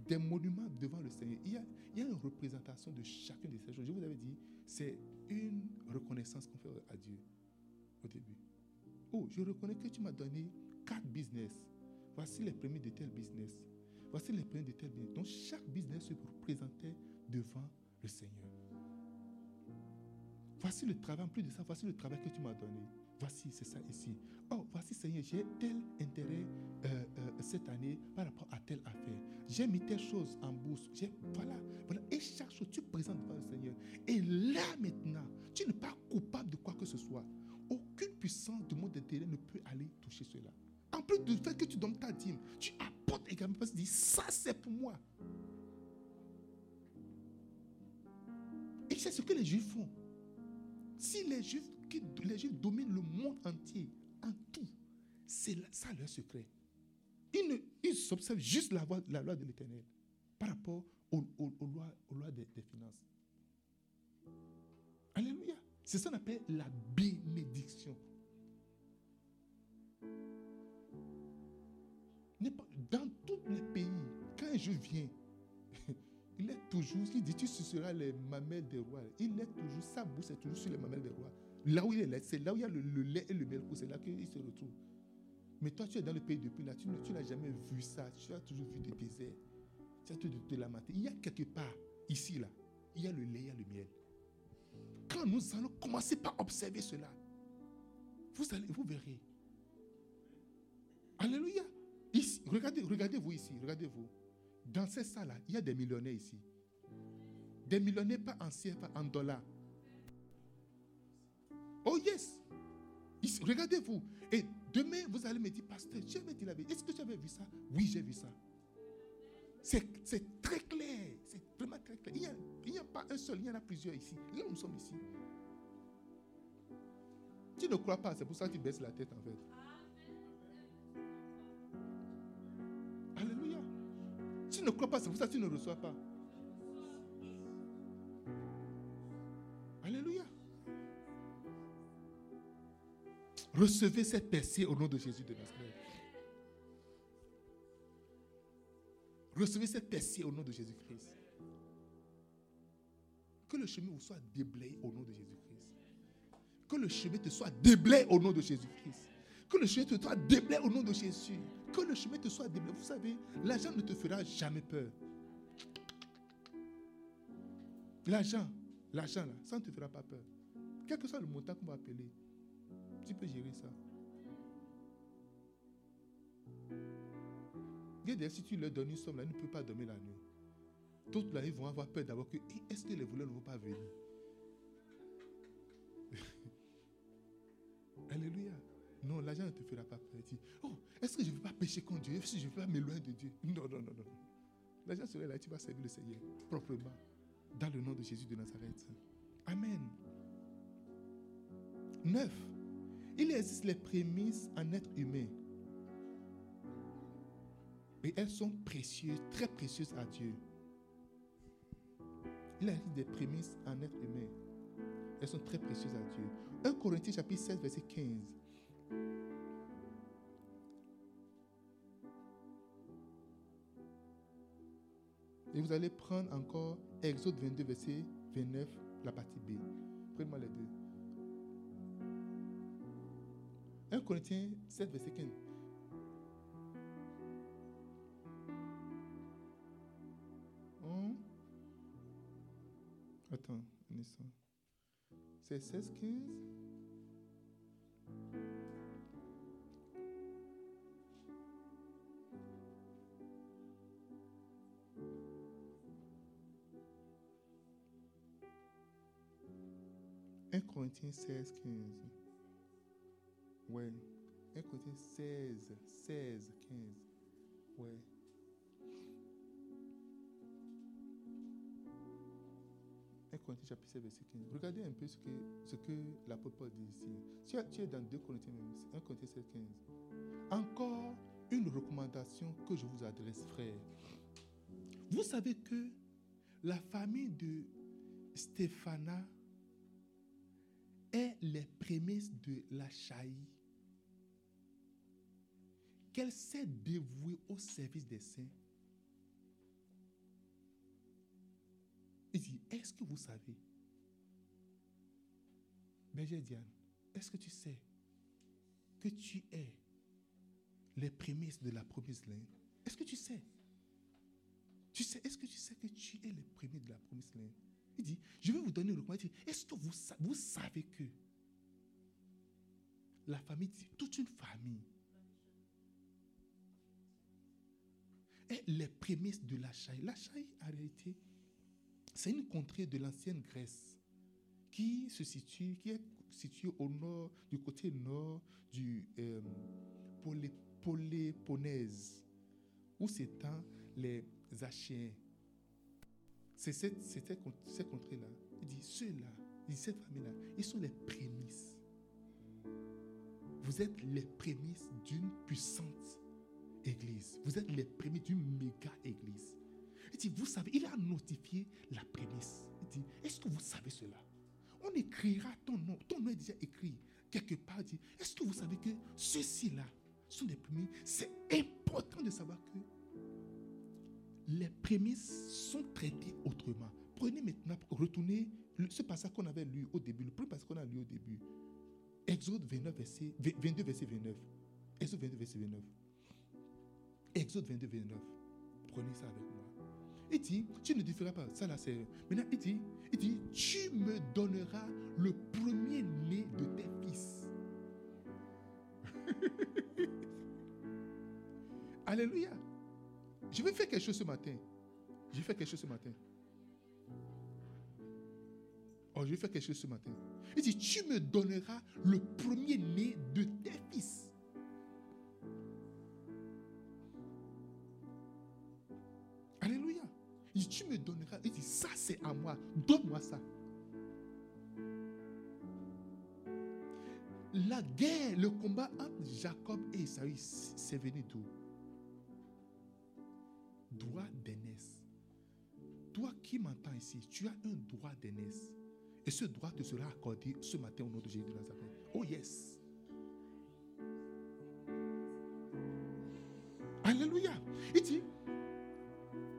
des monuments devant le Seigneur. Il y, a, il y a une représentation de chacune de ces choses. Je vous avais dit, c'est une reconnaissance qu'on fait à Dieu au début. Oh, je reconnais que tu m'as donné quatre business. Voici les premiers de tel business. Voici les premiers de tel business. Donc chaque business se représentait devant le Seigneur. Voici le travail, en plus de ça, voici le travail que tu m'as donné. Voici, c'est ça ici. Oh, voici, Seigneur, j'ai tel intérêt euh, euh, cette année par rapport à telle affaire. J'ai mis telle chose en bourse. Voilà, voilà. Et chaque chose, tu présentes devant le Seigneur. Et là, maintenant, tu n'es pas coupable de quoi que ce soit. Aucune puissance du monde intérieur ne peut aller toucher cela. En plus du fait que tu donnes ta dîme, tu apportes également parce que tu dis, ça c'est pour moi. Et c'est ce que les Juifs font. Si les Juifs, Juifs dominent le monde entier, en tout, c'est ça leur secret. Ils, ils s'observent juste la, la, loi de l'éternel par rapport aux, lois, aux lois des, des finances. Alléluia. C'est ça qu'on appelle la bénédiction. Dans tous les pays, quand je viens, il est toujours, il dit, tu suceras les mamelles des rois. Il est toujours, sa bouche est toujours sur les mamelles des rois. Là où il est, c'est là où il y a le, lait et le miel, c'est là qu'il se retrouve. Mais toi, tu es dans le pays depuis là, tu, n'as jamais vu ça. Tu as toujours vu des déserts. Tu as toujours de la matière. Il y a quelque part, ici, là, il y a le lait, il y a le miel. Quand nous allons commencer par observer cela, vous, allez, vous verrez. Alléluia. Ici, regardez, regardez-vous ici, regardez-vous. Dans ces salles-là, il y a des millionnaires ici. Des millionnaires pas en CFA, en dollars. Oh yes. Regardez-vous. Et demain, vous allez me dire, pasteur, jamais dit la vérité. Est-ce que tu avais vu ça? Oui, j'ai vu ça. C'est très clair. C'est vraiment très clair. Il n'y a, pas un seul, il y en a plusieurs ici. Là, nous sommes ici. Tu ne crois pas, c'est pour ça que tu baisses la tête en fait. Tu ne crois pas, c'est pour ça que tu ne reçois pas. Alléluia. Recevez cette percée au nom de Jésus de Nazareth. Recevez cette percée au nom de Jésus-Christ. Que le chemin vous soit déblayé au nom de Jésus-Christ. Que le chemin te soit déblayé au nom de Jésus-Christ. Que le chemin te soit déblayé au nom de Jésus. Que le chemin te soit déblayé. Vous savez, l'argent ne te fera jamais peur. L'argent, l'argent là, ça ne te fera pas peur. Quel que soit le montant qu'on va appeler, tu peux gérer ça. si tu leur donnes une somme, là, ils ne peuvent pas dormir la nuit. La nuit, ils vont avoir peur d'avoir que est-ce que les voleurs ne vont pas venir? Alléluia. Non, l'argent ne te fera pas peur. oh, est-ce que je ne vais pas pécher contre Dieu? Est-ce que je ne vais pas m'éloigner de Dieu? Non, non, non, non. L'argent serait là, tu vas servir le Seigneur proprement. Dans le nom de Jésus de Nazareth. Amen. Neuf. Il existe les prémices en être humain. Et elles sont précieuses, très précieuses à Dieu. Il existe des prémices en être humain. Elles sont très précieuses à Dieu. 1 Corinthiens chapitre 16, verset 15. Et vous allez prendre encore Exode 22, verset 29, la partie B. Prenez-moi les deux. 1 Corinthiens 7, verset 15. Attends, un instant. C'est 16, 15 Corinthiens 16, 15. Ouais. 1 Corinthiens 16, 16, 15. Ouais. 1 Corinthiens chapitre 7, verset 15. Regardez un peu ce que, ce que l'apôtre Paul dit ici. Tu, tu es dans 2 Corinthiens, 1 Corinthiens 7, 15. encore une recommandation que je vous adresse, frère. Vous savez que la famille de Stéphana est les prémices de la chaïe qu'elle s'est dévouée au service des saints. Il dit, est-ce que vous savez, Berger Diane, est-ce que tu sais que tu es les prémices de la promesse Est-ce que tu sais? Tu sais, est-ce que tu sais que tu es le premier de la promesse Il dit, je vais vous donner le recommandation. Est-ce que vous, vous savez que la famille, toute une famille, est les prémices de la Chaï. La en réalité, c'est une contrée de l'ancienne Grèce qui se situe, qui est située au nord, du côté nord du euh, où s'étend les Achéens. C'est cette, cette, cette contrée-là. Il dit, ceux-là, cette famille-là, ils sont les prémices. Vous êtes les prémices d'une puissante église. Vous êtes les prémices d'une méga église. Il dit, vous savez, il a notifié la prémisse. Il dit, est-ce que vous savez cela? On écrira ton nom. Ton nom est déjà écrit quelque part. est-ce que vous savez que ceux-ci-là sont des prémices? C'est important de savoir que les prémices sont traitées autrement. Prenez maintenant, retournez ce passage qu'on avait lu au début, le premier passage qu'on a lu au début. Exode 29, verset, 22, verset 29. Exode 22, verset 29. Exode 22, 29. Prenez ça avec moi. Il dit, tu ne feras pas. Ça là, c'est. Maintenant, il dit, il dit, tu me donneras le premier-né de tes fils. Alléluia. Je vais faire quelque chose ce matin. Je vais faire quelque chose ce matin. Oh, je vais faire quelque chose ce matin. Il dit, tu me donneras le premier-né de tes fils. Alléluia. Il dit, tu me donneras. Il dit, ça c'est à moi. Donne-moi ça. La guerre, le combat entre Jacob et Isaïe, c'est venu d'où? Droit d'aînesse. Toi qui m'entends ici, tu as un droit d'aînesse. Et ce droit te sera accordé ce matin au nom de Jésus de Nazareth. Oh yes. Alléluia. Il dit,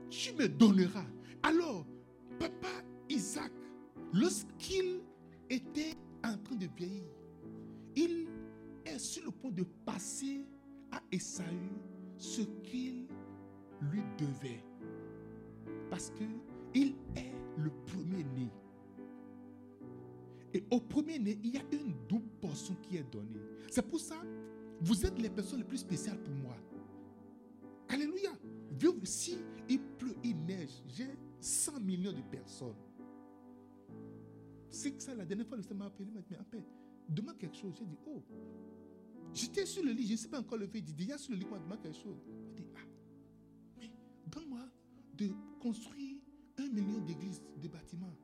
tu me donneras. Alors, papa Isaac, lorsqu'il était en train de vieillir, il est sur le point de passer à Esaü ce qu'il lui devait. Parce qu'il est le premier-né. Et au premier-né, il y a une double portion qui est donnée. C'est pour ça, vous êtes les personnes les plus spéciales pour moi. Alléluia. Si il pleut, il neige, j'ai 100 millions de personnes. C'est ça, la dernière fois, le Seigneur m'a appelé, m'a dit, demande quelque chose. J'ai dit, oh, j'étais sur le lit, je ne sais pas encore lever. Il dit, déjà sur le lit, il demande quelque chose. Donne-moi de construire un million d'églises, de bâtiments.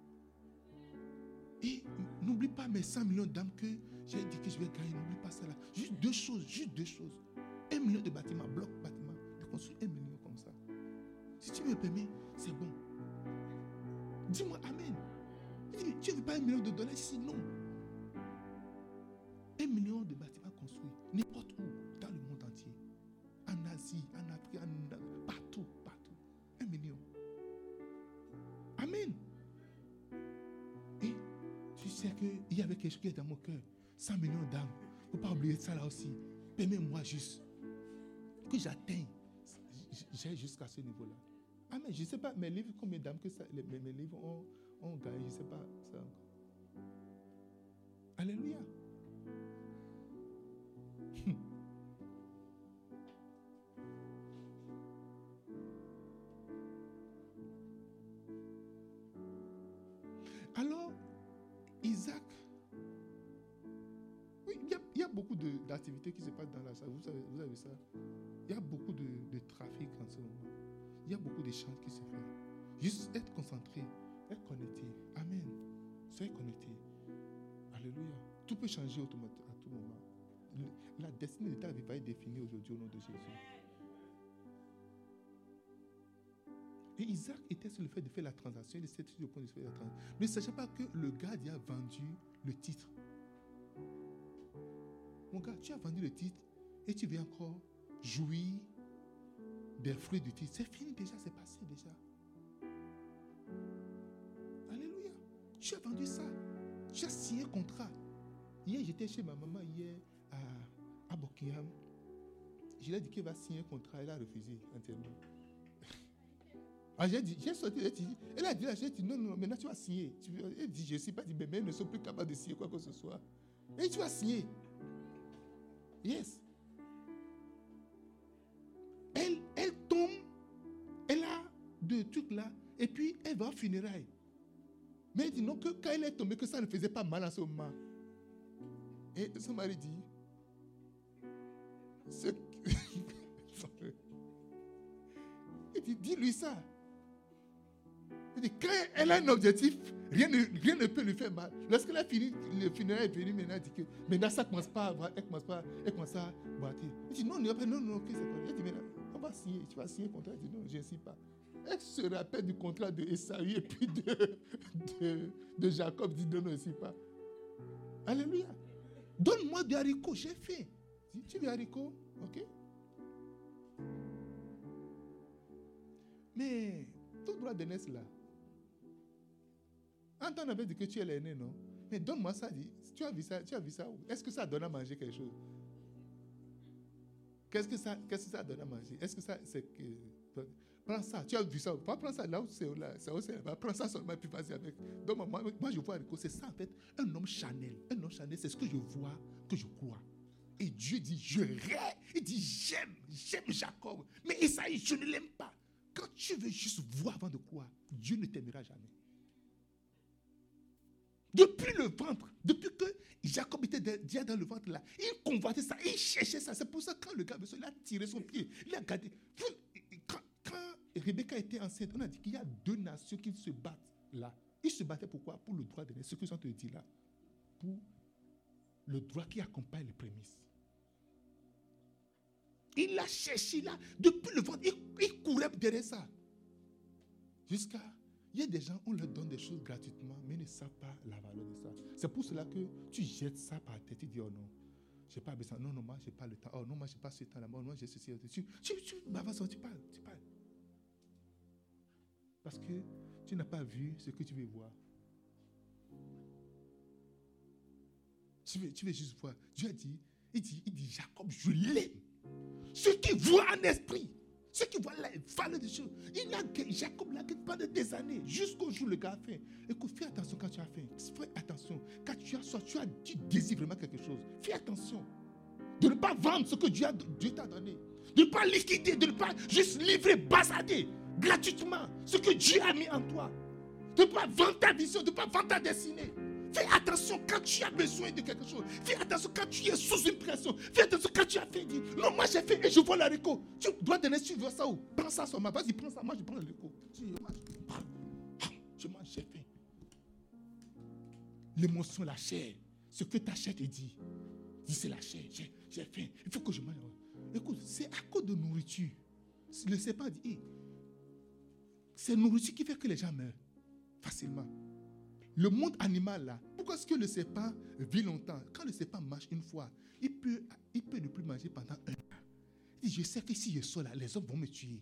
Et n'oublie pas mes 100 millions d'âmes que j'ai dit que je vais gagner. N'oublie pas ça là. Juste deux choses, juste deux choses. Un million de bâtiments, bloc bâtiments. De construire un million comme ça. Si tu me permets, c'est bon. Dis-moi Amen. tu ne veux pas un million de dollars? Ici Non. Un million de bâtiments construits. N'importe qu'il y avait quelque chose qui est dans mon cœur. 100 millions d'âmes. Il ne faut pas oublier ça là aussi. Permets-moi juste que j'atteigne. J'ai jusqu'à ce niveau-là. Amen. Je ne sais pas, mes livres, combien d'âmes que ça, mes, mes, livres ont, ont gagné. Je ne sais pas ça encore. Alléluia. d'activités qui se passent dans la salle. Vous, savez, vous avez ça Il y a beaucoup de, de, trafic en ce moment. Il y a beaucoup d'échanges qui se font. Juste être concentré, être connecté. Amen. Soyez connecté. Alléluia. Tout peut changer à tout moment. La destinée de ta vie va être définie aujourd'hui au nom de Jésus. Et Isaac était sur le fait de faire la transaction. Il était sur le point de faire la transaction. Ne sachait pas que le gars a vendu le titre. Mon gars, tu as vendu le titre et tu viens encore jouir des fruits du titre. C'est fini déjà, c'est passé déjà. Alléluia. Tu as vendu ça. Tu as signé un contrat. Hier, j'étais chez ma maman hier à, à. Je lui ai dit qu'il va signer un contrat. Elle a refusé entièrement. Ah, j'ai sorti, elle a dit, j'ai dit, non, non, maintenant tu vas signer. Elle dit, je ne suis pas dit, mais elles ne sont plus capables de signer quoi que ce soit. Et tu vas signer. Yes. Elle, elle tombe, elle a deux trucs là, et puis elle va au funérailles. Mais elle dit non, que quand elle est tombée, que ça ne faisait pas mal à ce moment. Et son mari dit, il dit, dis-lui ça. Dit, quand elle a un objectif, rien ne, rien ne peut lui faire mal. Lorsqu'elle a fini, le funérail est venu maintenant, elle dit que maintenant ça commence pas à elle commence pas, elle commence à boiter. Il dit, non, non, non, non, que c'est Elle dit, mais on va signer, tu vas signer un contrat. Elle dit, non, je ne signe pas. Elle se rappelle du contrat de Esaü et puis de, de, de Jacob. Dit, non, je ne signe pas. Alléluia. Donne-moi du haricot, j'ai fait. Tu veux haricot Ok? Mais tout droit de naissance là, Anton avait dit que tu es l'aîné, non? Mais donne-moi ça. Tu as vu ça, tu as vu ça Est-ce que ça donne à manger quelque chose? Qu'est-ce que ça, qu'est-ce que ça donne à manger? Est-ce que ça, c'est que prends ça. Tu as vu ça Pas prends ça là où c'est là, où c'est. Prends ça seulement puis vas-y avec. Donc moi, je vois c'est ça en fait, un homme Chanel. Un homme Chanel, c'est ce que je vois, que je crois. Et Dieu dit, je rêve. Il dit, j'aime, j'aime Jacob. Mais Esaïe, je ne l'aime pas. Quand tu veux juste voir avant de croire, Dieu ne t'aimera jamais. Depuis le ventre, depuis que Jacob était déjà dans le ventre là, il convoitait ça, il cherchait ça. C'est pour ça que quand le gars il a tiré son pied, il a gardé. Quand, Rebecca était enceinte, on a dit qu'il y a deux nations qui se battent là. Ils se battaient pourquoi? Pour le droit de. Ce que je te dit là. Pour le droit qui accompagne les prémices. Il l'a cherché là. Depuis le ventre, il courait derrière ça. Jusqu'à il y a des gens, on leur donne des choses gratuitement, mais ils ne savent pas la valeur de ça. C'est pour cela que tu jettes ça par terre. Tu dis, oh non, je n'ai pas besoin. Non, non, moi, je n'ai pas le temps. Oh non, moi, je n'ai pas ce temps-là. Moi, j'ai ceci. Tu, tu, tu, bah, tu parles, tu parles. Parce que tu n'as pas vu ce que tu veux voir. Tu veux, tu veux juste voir. Dieu a dit, il dit, il dit, Jacob, je l'aime. Ceux qui voient en esprit. Ceux qui voient la valeur des choses. Il a, Jacob l'a pendant des années, jusqu'au jour où le gars a fait. Écoute, fais attention quand tu as faim. Fais attention. Quand tu as soif, tu, as, désires vraiment quelque chose. Fais attention. De ne pas vendre ce que Dieu, t'a donné. De ne pas liquider, de ne pas juste livrer, basader gratuitement ce que Dieu a mis en toi. De ne pas vendre ta vision, de ne pas vendre ta destinée. Fais attention quand tu as besoin de quelque chose. Fais attention quand tu es sous une pression. Fais attention quand tu as fait. Non, moi j'ai fait et je vois la réco. Tu dois donner, tu veux ça où? Prends ça sur ma base. Vas-y, prends ça. Moi je prends le réco. Je mange, j'ai faim. L'émotion, la chair. Ce que ta chair te dit. Dis, c'est la chair. J'ai faim. Il faut que je mange. Écoute, c'est à cause de nourriture. Le serpent dit, c'est nourriture qui fait que les gens meurent facilement. Le monde animal, là, pourquoi est-ce que le serpent vit longtemps? Quand le serpent marche une fois, il peut, il peut ne plus manger pendant un an. Il dit, je sais que si je sors là, les hommes vont me tuer.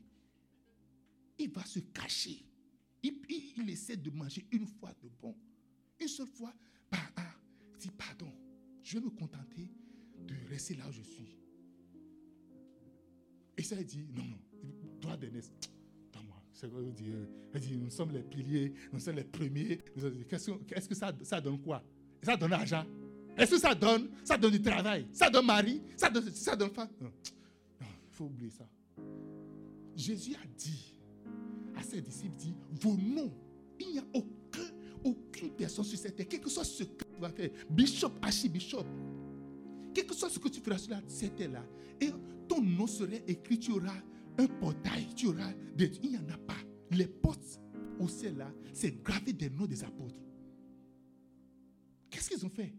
Il va se cacher. Il, essaie de manger une fois de bon. Une seule fois, bah, ah, il dit, pardon, je vais me contenter de rester là où je suis. Et ça, il dit, non, non, droit d'aînesse dit, nous sommes les piliers, nous sommes les premiers. Est-ce que ça, donne quoi? Ça donne argent. Est-ce que ça donne Ça donne du travail? Ça donne mari? Ça donne, ça donne femme? Il faut oublier ça. Jésus a dit à ses disciples, dit, vos noms, il n'y a aucun, aucune personne sur cette terre, quel que soit ce que tu vas faire, bishop, archibishop, quel que soit ce que tu feras sur cette terre-là, et ton nom serait écrit, tu auras un portail, tu auras. Il n'y en a pas. Les portes au ciel là, c'est gravé des noms des apôtres. Qu'est-ce qu'ils ont fait?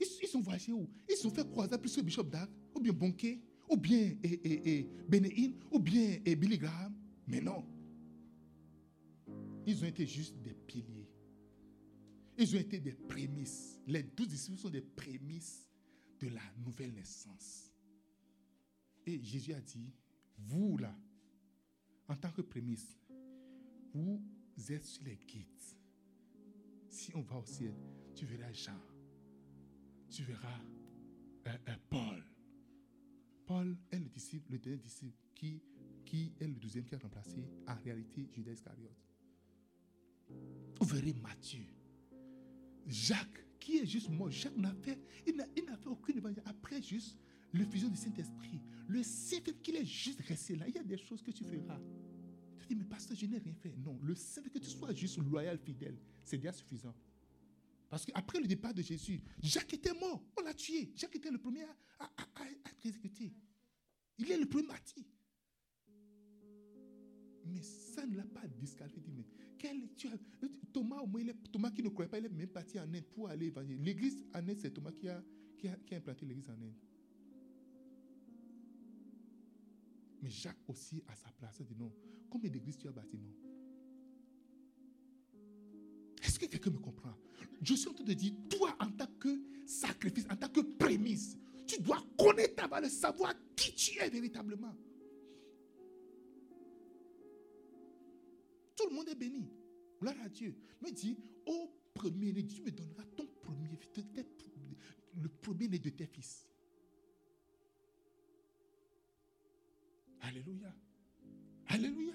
Ils, sont voyagés où? Ils ont fait croiser plus que Bishop Dag. ou bien Bonquet, ou bien et, et, ou bien Billy Graham. Mais non. Ils ont été juste des piliers. Ils ont été des prémices. Les douze disciples sont des prémices de la nouvelle naissance. Et Jésus a dit, vous là, en tant que prémisse, vous êtes sur les guides. Si on va au ciel, tu verras Jean, tu verras euh, euh, Paul. Paul est le disciple, le dernier disciple qui, qui est le douzième qui a remplacé en réalité Judas Iscariote. Vous verrez Matthieu, Jacques, qui est juste mort. Jacques n'a fait, il n'a, fait aucune évangile. Après juste le fusion du Saint-Esprit, le Saint-Esprit qu'il est juste resté là, il y a des choses que tu feras. Tu dis, mais pasteur, je n'ai rien fait. Non, le Saint-Esprit, que tu sois juste loyal, fidèle, c'est déjà suffisant. Parce qu'après le départ de Jésus, Jacques était mort, on l'a tué. Jacques était le premier à, être exécuté. Il est le premier martyr. Mais ça ne l'a pas disqualifié. Thomas, au moins, il est, Thomas qui ne croyait pas, il est même parti en Inde pour aller évangéliser. L'église en Inde, c'est Thomas qui a implanté l'église en Inde. Mais Jacques aussi, à sa place, dit non. Combien d'églises tu as bâti Non? Est-ce que quelqu'un me comprend? Je suis en train de dire, toi, en tant que sacrifice, en tant que prémisse, tu dois connaître ta valeur, savoir qui tu es véritablement. Tout le monde est béni. Gloire à Dieu. Mais dit, au premier-né, tu me donneras ton premier le premier-né de tes fils. Alléluia. Alléluia.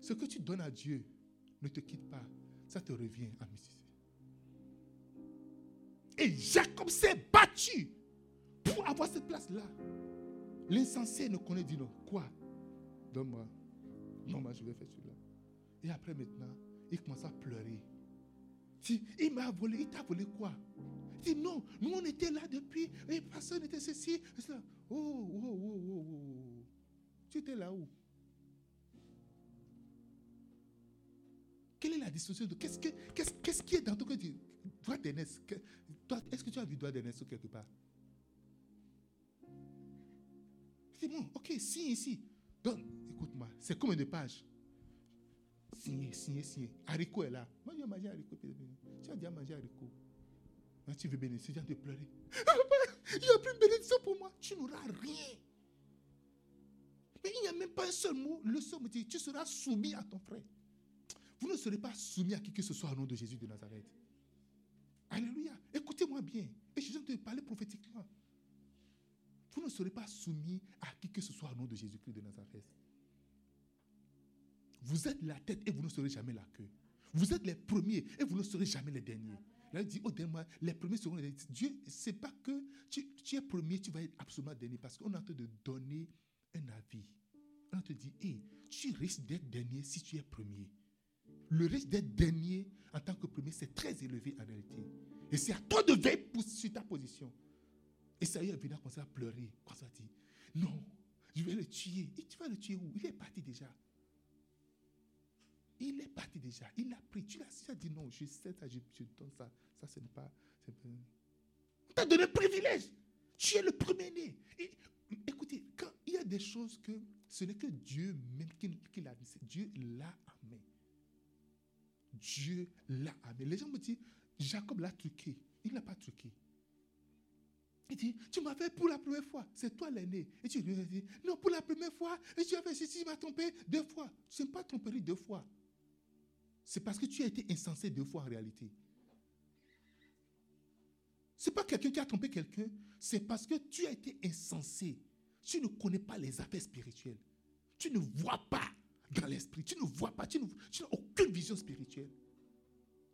Ce que tu donnes à Dieu ne te quitte pas ça te revient à Et Jacob s'est battu pour avoir cette place-là. L'insensé ne connaît dit non. Quoi? Donne-moi. Non, moi je vais faire cela. Et après maintenant, il commence à pleurer. Il m'a volé, il t'a volé quoi? Il dit non, nous on était là depuis, et personne n'était ceci. Oh, oh, oh, oh, oh, oh. Tu étais là où Quelle est la distinction de qu'est-ce, que, qu'est-ce, qu'est-ce qui est dans ton cœur? Droit d'aînesse. Est-ce que tu as vu droit d'aînesse quelque part? C'est bon, ok, signe ici. Donc, écoute-moi, c'est combien de pages Signer, signer, signer. Haricot est là. Moi, j'ai mangé haricot. Tu as déjà mangé haricot. Tu veux bénéficier, tu as de pleurer. Il n'y a plus de bénédiction pour moi. Tu n'auras rien. Il n'y a même pas un seul mot. Le seul mot dit, tu seras soumis à ton frère. Vous ne serez pas soumis à qui que ce soit au nom de Jésus de Nazareth. Alléluia. Écoutez-moi bien. Et je viens de parler prophétiquement. Vous ne serez pas soumis à qui que ce soit au nom de Jésus-Christ de Nazareth. Vous êtes la tête et vous ne serez jamais la queue. Vous êtes les premiers et vous ne serez jamais les derniers. Là, il dit, oh, les premiers seront les derniers. Dieu, c'est pas que tu, es premier, tu vas être absolument dernier parce qu'on est en train de donner un avis. On te dit, hé, tu risques d'être dernier si tu es premier le risque d'être dernier en tant que premier, c'est très élevé en réalité. Et c'est à toi de veiller sur ta position. Et ça y est venu commencer à pleurer. Quand ça dit, non, je vais le tuer. Et tu vas le tuer où? Il est parti déjà. Il est parti déjà. Il a pris. Tu l'as dit non, je sais ça, je, je donne ça. Ça, ce n'est pas. On t'a donné un privilège. Tu es le premier-né. Il y a des choses que ce n'est que Dieu même qui, l'a dit, Dieu l'a amené. Dieu l'a amené. Les gens me disent, Jacob l'a truqué. Il n'a pas truqué. Il dit, tu m'as fait pour la première fois. C'est toi l'aîné. Et tu lui dis, non, pour la première fois. Et tu as fait ceci, tu m'as trompé deux fois. Tu n'es pas trompé deux fois. C'est parce que tu as été insensé deux fois en réalité. Ce n'est pas quelqu'un qui a trompé quelqu'un. C'est parce que tu as été insensé. Tu ne connais pas les affaires spirituelles. Tu ne vois pas dans l'esprit. Tu ne vois pas, tu n'as aucune vision spirituelle.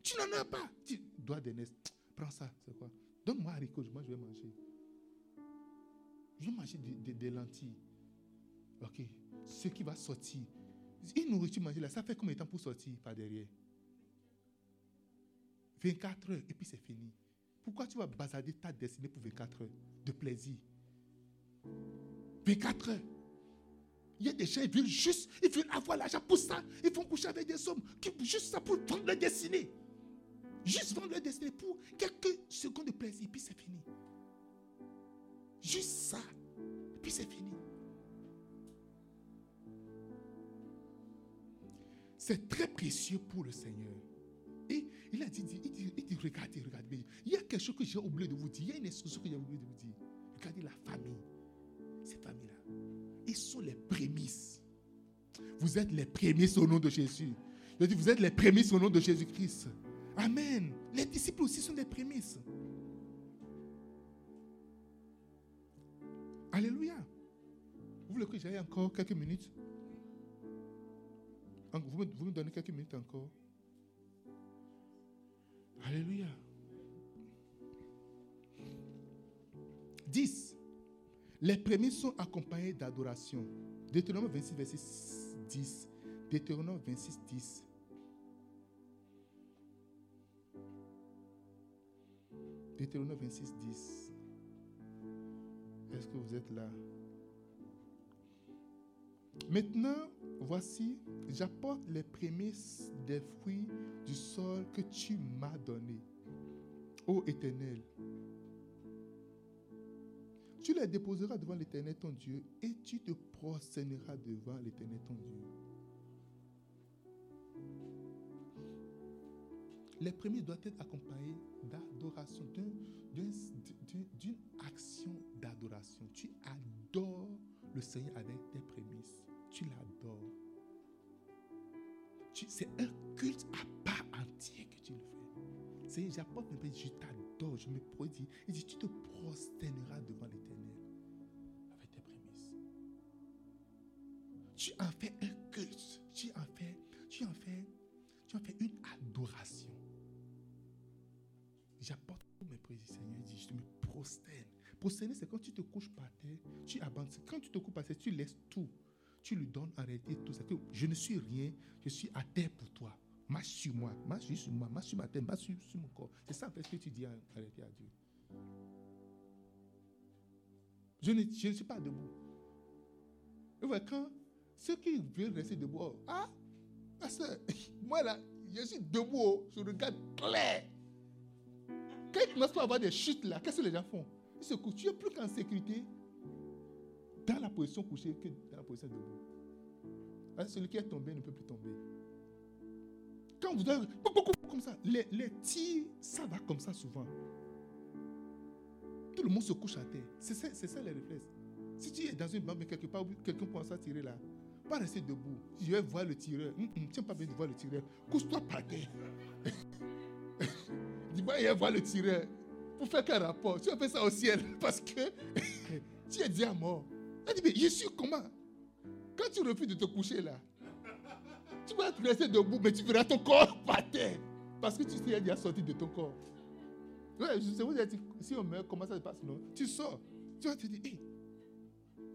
Tu n'en as pas. Tu dois d'aînesse. Prends ça, c'est quoi? Donne-moi haricot, moi je vais manger. Je vais manger des, lentilles. Ok. Ce qui va sortir. Une nourriture mangée là, ça fait combien de temps pour sortir par derrière? 24 heures et puis c'est fini. Pourquoi tu vas basader ta destinée pour 24 heures de plaisir? 24 heures. Il y a des gens, ils veulent juste, ils veulent avoir l'argent pour ça. Ils vont coucher avec des hommes juste ça pour vendre leur destinée. Juste vendre leur destinée pour quelques secondes de plaisir, puis c'est fini. Juste ça. Puis c'est fini. C'est très précieux pour le Seigneur. Et il a dit, il dit, il dit regardez, regardez. Il y a quelque chose que j'ai oublié de vous dire. Il y a une instruction que j'ai oublié de vous dire. Regardez la famille. Ces familles-là. Ils sont les prémices. Vous êtes les prémices au nom de Jésus. Je dis, vous êtes les prémices au nom de Jésus-Christ. Amen. Les disciples aussi sont des prémices. Alléluia. Vous voulez que j'aille encore quelques minutes? Vous vous me donnez quelques minutes encore? Alléluia. 10. Les prémices sont accompagnés d'adoration. Deutéronome 26, verset 10. Deutéronome 26, 10. Deutéronome 26, 10. Est-ce que vous êtes là? Maintenant, voici, j'apporte les prémices des fruits du sol que tu m'as donné, ô Éternel. Tu les déposeras devant l'Éternel ton Dieu et tu te prosterneras devant l'Éternel ton Dieu. Les prémices doivent être accompagnés d'adoration, d'une action d'adoration. Tu adores le Seigneur avec tes prémices. Tu l'adores. C'est un culte à part entière que tu le fais. Seigneur, j'apporte mes prémices, je t'adore, je me produis. Il dit, tu te prosterneras devant l'Éternel avec tes prémices. Tu en fais un culte. Tu en fais, tu en fais, tu en fais une adoration. J'apporte mes prémices, Seigneur. Il dit, je me prosterne. Prosterner, c'est quand tu te couches par terre, tu abandonnes. Quand tu te couches par terre, tu laisses tout. Tu lui donnes en réalité tout ça. Je ne suis rien, je suis à terre pour toi. Marche sur moi, marche sur moi, marche sur ma terre, marche sur, mon corps. C'est ça ce que tu dis en réalité à Dieu. Je ne, suis pas debout. Et voilà, quand ceux qui veulent rester debout, ah, moi là, je suis debout, oh, je regarde clair. Quand il commence à avoir des chutes là, qu'est-ce que les gens font? Ils se couchent. Tu n'es plus qu'en sécurité dans la position couchée que dans la position debout. celui qui est tombé ne peut plus tomber. Quand vous avez comme ça, les, les tirs, ça va comme ça souvent. Tout le monde se couche à terre. C'est ça, ça les réflexes. Si tu es dans une banque, quelque part, quelqu'un commence à tirer là, pas rester debout. Je vais voir le tireur. Hum, hum, n'as pas besoin de voir le tireur. Couche-toi par terre. Dis moi, il voir le tireur. Pour faire qu'un rapport? Tu vas faire ça au ciel. Parce que tu es déjà mort. Elle dit, mais je comment? Quand tu refuses de te coucher là, tu vas rester debout, mais tu verras ton corps par terre. Parce que tu sais, déjà sorti de ton corps. Ouais, je vous dire, si on meurt, comment ça se passe non? Tu sors. Tu vas te dire, hé,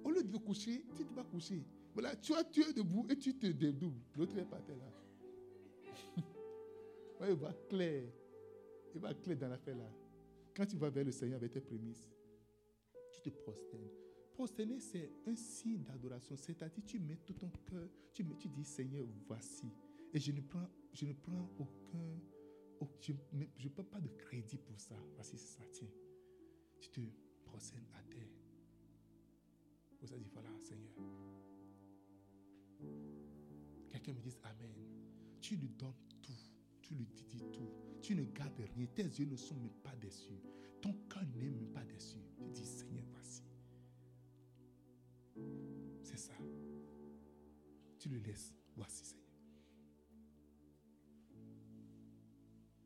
au lieu de te coucher, tu ne vas pas coucher. Voilà, tu as tué debout et tu te dédoubles. L'autre est par terre là. ouais, il va clair. Il va clair dans l'affaire là. Quand tu vas vers le Seigneur avec tes prémices, tu te prosternes. Prosterner, c'est un signe d'adoration. C'est-à-dire, tu mets tout ton cœur, tu, dis, Seigneur, voici. Et je ne prends, je ne prends aucun, je ne prends pas de crédit pour ça. Voici, ça, tiens. Tu te prosternes à terre. Vous avez dit, voilà, Seigneur. Quelqu'un me dit, Amen. Tu lui donnes tout. Tu lui dis tout. Tu ne gardes rien. Tes yeux ne sont même pas déçus. Ton cœur n'est même pas déçu. Tu dis, Tu le laisses. Voici, Seigneur.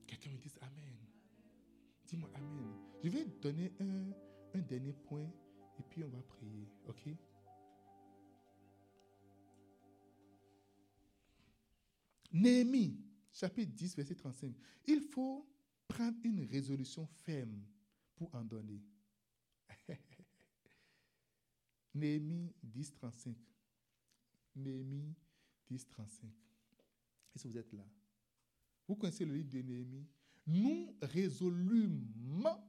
Quelqu'un me dit Amen. Dis-moi Amen. Je vais donner un, un dernier point et puis on va prier. OK? Néhémie, chapitre 10, verset 35. Il faut prendre une résolution ferme pour en donner. Néhémie 10, 35. Néhémie 10, 35. Est-ce que vous êtes là? Vous connaissez le livre de Néhémie? Nous résolûment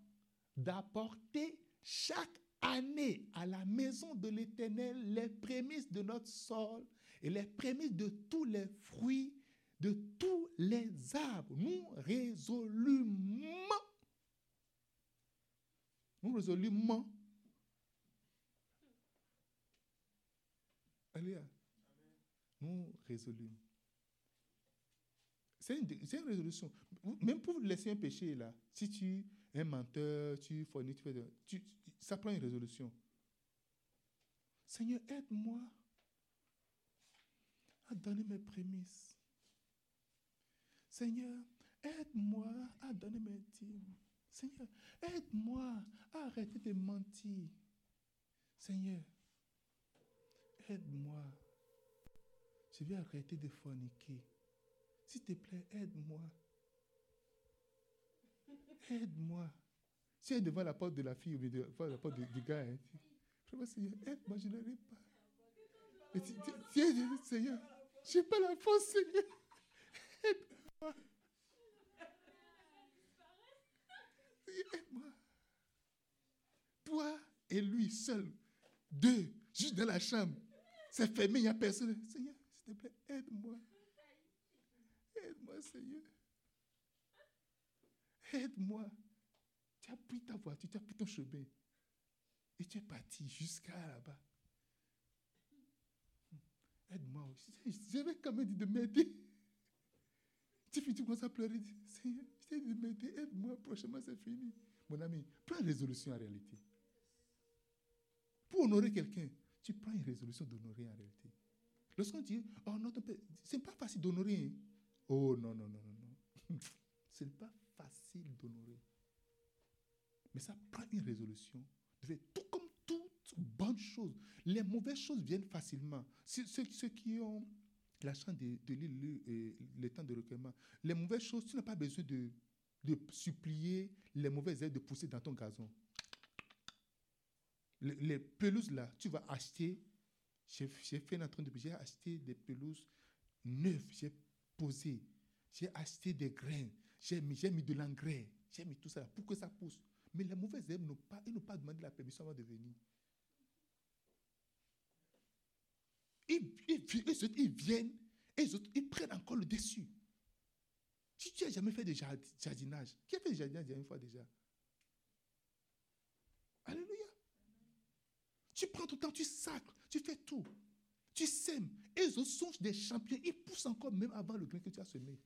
d'apporter chaque année à la maison de l'Éternel les prémices de notre sol et les prémices de tous les fruits, de tous les arbres. Nous résolûment, nous résolûment Nous résolûmes. C'est une, résolution. Même pour laisser un péché là, si tu es un menteur, tu forniques, tu fais de- tu- ça prend une résolution. Seigneur, aide-moi à donner mes prémices. Seigneur, aide-moi à donner mes dîmes. Seigneur, aide-moi à arrêter de mentir. Seigneur, aide-moi. Je vais arrêter de forniquer. S'il te plaît, aide-moi. Aide-moi. Elle est devant la porte de la fille ou devant la porte du, gars, hein, Seigneur, aide-moi, je n'arrive pas. Et Seigneur, je n'ai pas la force, Seigneur. Aide-moi. Aide-moi. Toi et lui seul, deux, juste dans la chambre. C'est fermé, il n'y a personne. Seigneur, s'il te plaît, aide-moi. Aide-moi, Seigneur. Aide-moi. Tu as pris ta voiture, tu as pris ton chemin. Et tu es parti jusqu'à là-bas. Aide-moi aussi. J'avais quand même dit de m'aider. Tu finis, tu commences à pleurer. Seigneur, je t'ai dit de m'aider. Aide-moi. Prochainement, c'est fini. Mon ami, prends résolution en réalité. Pour honorer quelqu'un, tu prends une résolution d'honorer en réalité. Lorsqu'on dit, oh non, ton père, c'est pas facile d'honorer. Oh non, non, non, non, non. Ce n'est pas facile d'honorer. Mais ça prend une résolution. Tout comme toute bonne chose. Les mauvaises choses viennent facilement. Ceux, qui ont la chance de, lire le, euh, le temps de recueillement, les mauvaises choses, tu n'as pas besoin de, de supplier les mauvaises herbes de pousser dans ton gazon. Les, pelouses là, tu vas acheter. J'ai fait un train de j'ai acheté des pelouses neuves, j'ai posé, j'ai acheté des grains, j'ai mis, mis de l'engrais, j'ai mis tout ça pour que ça pousse. Mais les mauvaises herbes n'ont pas, ils pas demandé la permission avant de venir. Ils, ils viennent et ils prennent encore le dessus. Si tu n'as jamais fait de jard- jardinage, qui a fait du jardinage une fois déjà Alléluia. Tu prends ton temps, tu sacres, tu fais tout. Tu sèmes. Et les autres sont des champions. Ils poussent encore même avant le grain que tu as semé.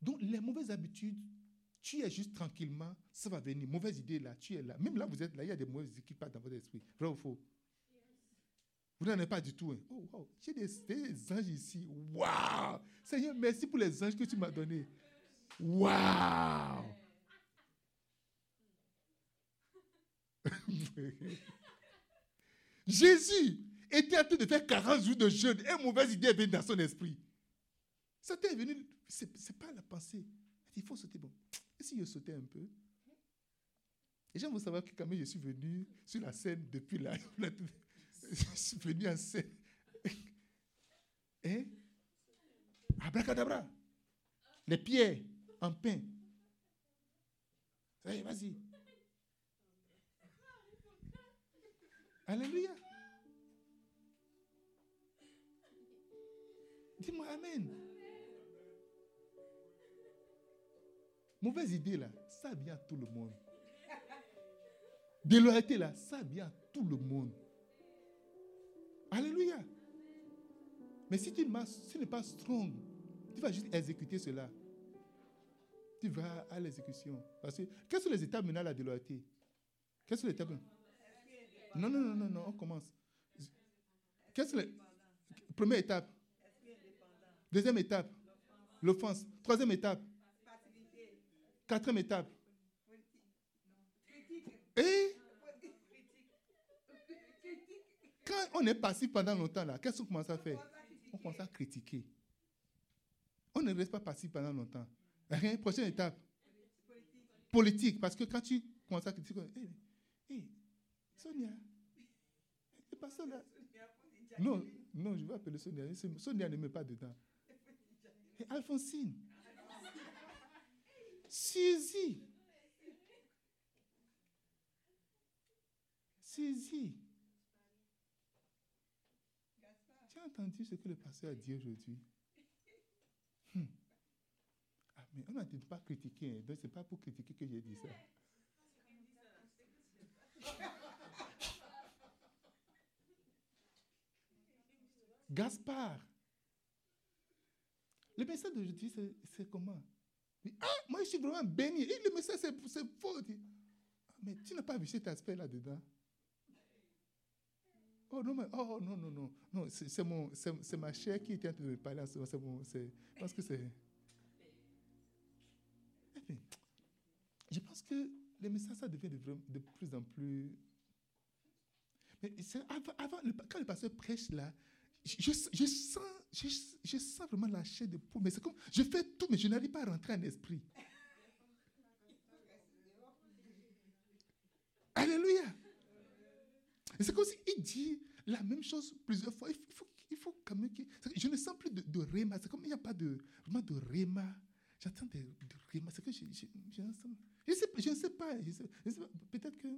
Donc, les mauvaises habitudes, tu es juste tranquillement, ça va venir. Mauvaise idée là, tu es là. Même là, vous êtes là, il y a des mauvaises idées qui partent dans votre esprit. Vrai ou faux? Vous n'en avez pas du tout. hein. Oh, wow. J'ai des, des anges ici. Waouh Seigneur, merci pour les anges que tu m'as donnés. Waouh Jésus était en train de faire 40 jours de jeûne et une mauvaise idée est venue dans son esprit. Ça t'est venu, c'est n'est pas la pensée. Il faut sauter. Bon, et si je sautais un peu? Les gens vont savoir que quand même je suis venu sur la scène depuis là. je suis venu en scène. Hein? Abracadabra. Les pierres en pain. Allez, vas-y. Alléluia. Dis-moi Amen. Mauvaise idée là, ça vient à tout le monde. Déloyauté là, ça vient à tout le monde. Alléluia. Mais si tu n'es pas strong, tu vas juste exécuter cela. Tu vas à l'exécution. Parce que, quelles sont les étapes maintenant de la déloyauté Quelles sont les étapes Non, non, non, non, non, on commence. Sont les... Première étape. Deuxième étape. L'offense. Troisième étape. Quatrième étape. Et quand on est passif pendant longtemps, là, qu'est-ce qu'on commence à faire? On commence à critiquer. On ne reste pas passif pendant longtemps. Rien, prochaine étape. Politique. Parce que quand tu commences à critiquer, hé, Sonia, c'est pas là. Non, non, je vais appeler Sonia. Sonia ne met pas dedans. Et Alphonsine. Saisis. Saisis. Tu as entendu ce que le pasteur a dit aujourd'hui? Hmm. Ah, mais on n'a pas critiqué. hein. Donc, ce n'est pas pour critiquer que j'ai dit ça. Gaspard. Le message d'aujourd'hui, c'est- comment? Ah, moi, je suis vraiment béni. Le message, c'est faux. Ah, Mais tu n'as pas vu cet aspect là-dedans. Oh non, mais, oh non, non, non. non c'est ma chair qui était en train de parler en ce moment. C'est mon- c'est- Je pense que c'est. Eh Je pense que le message, ça devient de, de plus en plus. Mais avant, avant, quand le pasteur prêche là, je, sens, je, sens vraiment la chair de poule. Mais c'est comme, je fais tout, mais je n'arrive pas à rentrer en esprit. Alléluia. Et c'est comme s'il dit la même chose plusieurs fois. Il faut, il faut, quand même que. Je ne sens plus de, de. C'est comme il n'y a pas de, vraiment de réma. J'entends de, de. C'est que je, ne sais, pas- sais pas, Peut-être que.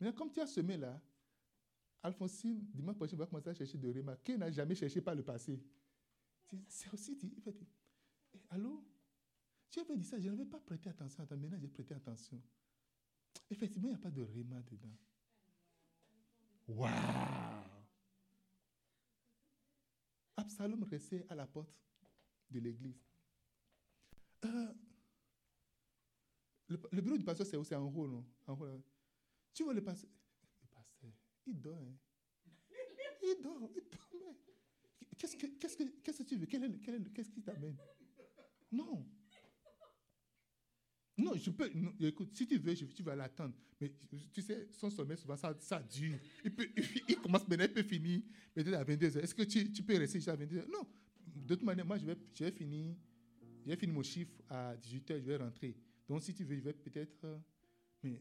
Mais comme tu as semé là, Alphonsine, dimanche prochain, va commencer à chercher de réma. Qui n'a jamais cherché par le passé? C'est- aussi dit. Eh, Allô? Tu avais dit ça, je n'avais pas prêté attention. Attends, maintenant j'ai prêté attention. Effectivement, il n'y a pas de réma dedans. Waouh Absalom restait à la porte de l'église. Euh, le, bureau du pasteur, c'est C'est en haut, non? Tu vois Le pasteur, il dort. hein. Il dort, il dort. Qu'est-ce que, qu'est-ce que, qu'est-ce que tu veux? Qu'est-ce qui t'amène? Non. Non, je peux. écoute, si tu veux, tu vas l'attendre. Mais tu sais, son sommeil, souvent, ça, ça dure. Il, commence maintenant, il peut finir peut-être à 22h. Est-ce que tu, tu peux rester jusqu'à 22h Non. De toute manière, moi, je vais, je vais finir. Je vais finir mon chiffre à 18h, je vais rentrer. Donc, si tu veux, je vais peut-être. euh, Mais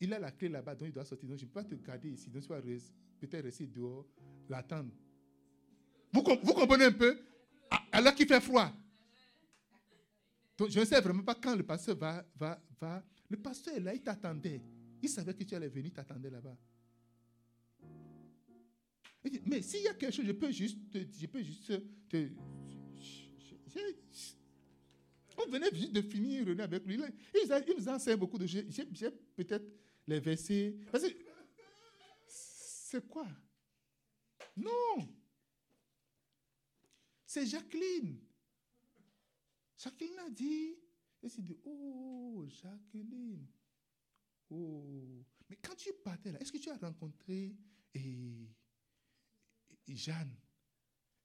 il a la clé là-bas, donc il doit sortir. Donc, je ne peux pas te garder ici. Donc, tu vas peut-être rester dehors, l'attendre. Vous, vous comprenez un peu? Alors qu'il fait froid. Donc, je ne sais vraiment pas quand le pasteur va, va, va. Le pasteur est là, il t'attendait. Il savait que tu allais venir, il t'attendait là-bas. Mais s'il y a quelque chose, je peux juste te, je peux juste te, on venait juste de finir avec lui. Il, nous enseigne beaucoup de choses. J'ai peut-être les versets. C'est quoi? Non C'est Jacqueline. Jacqueline a dit, elle s'est dit, oh, Jacqueline. Oh. Mais quand tu partais là, est-ce que tu as rencontré et, et Jeanne?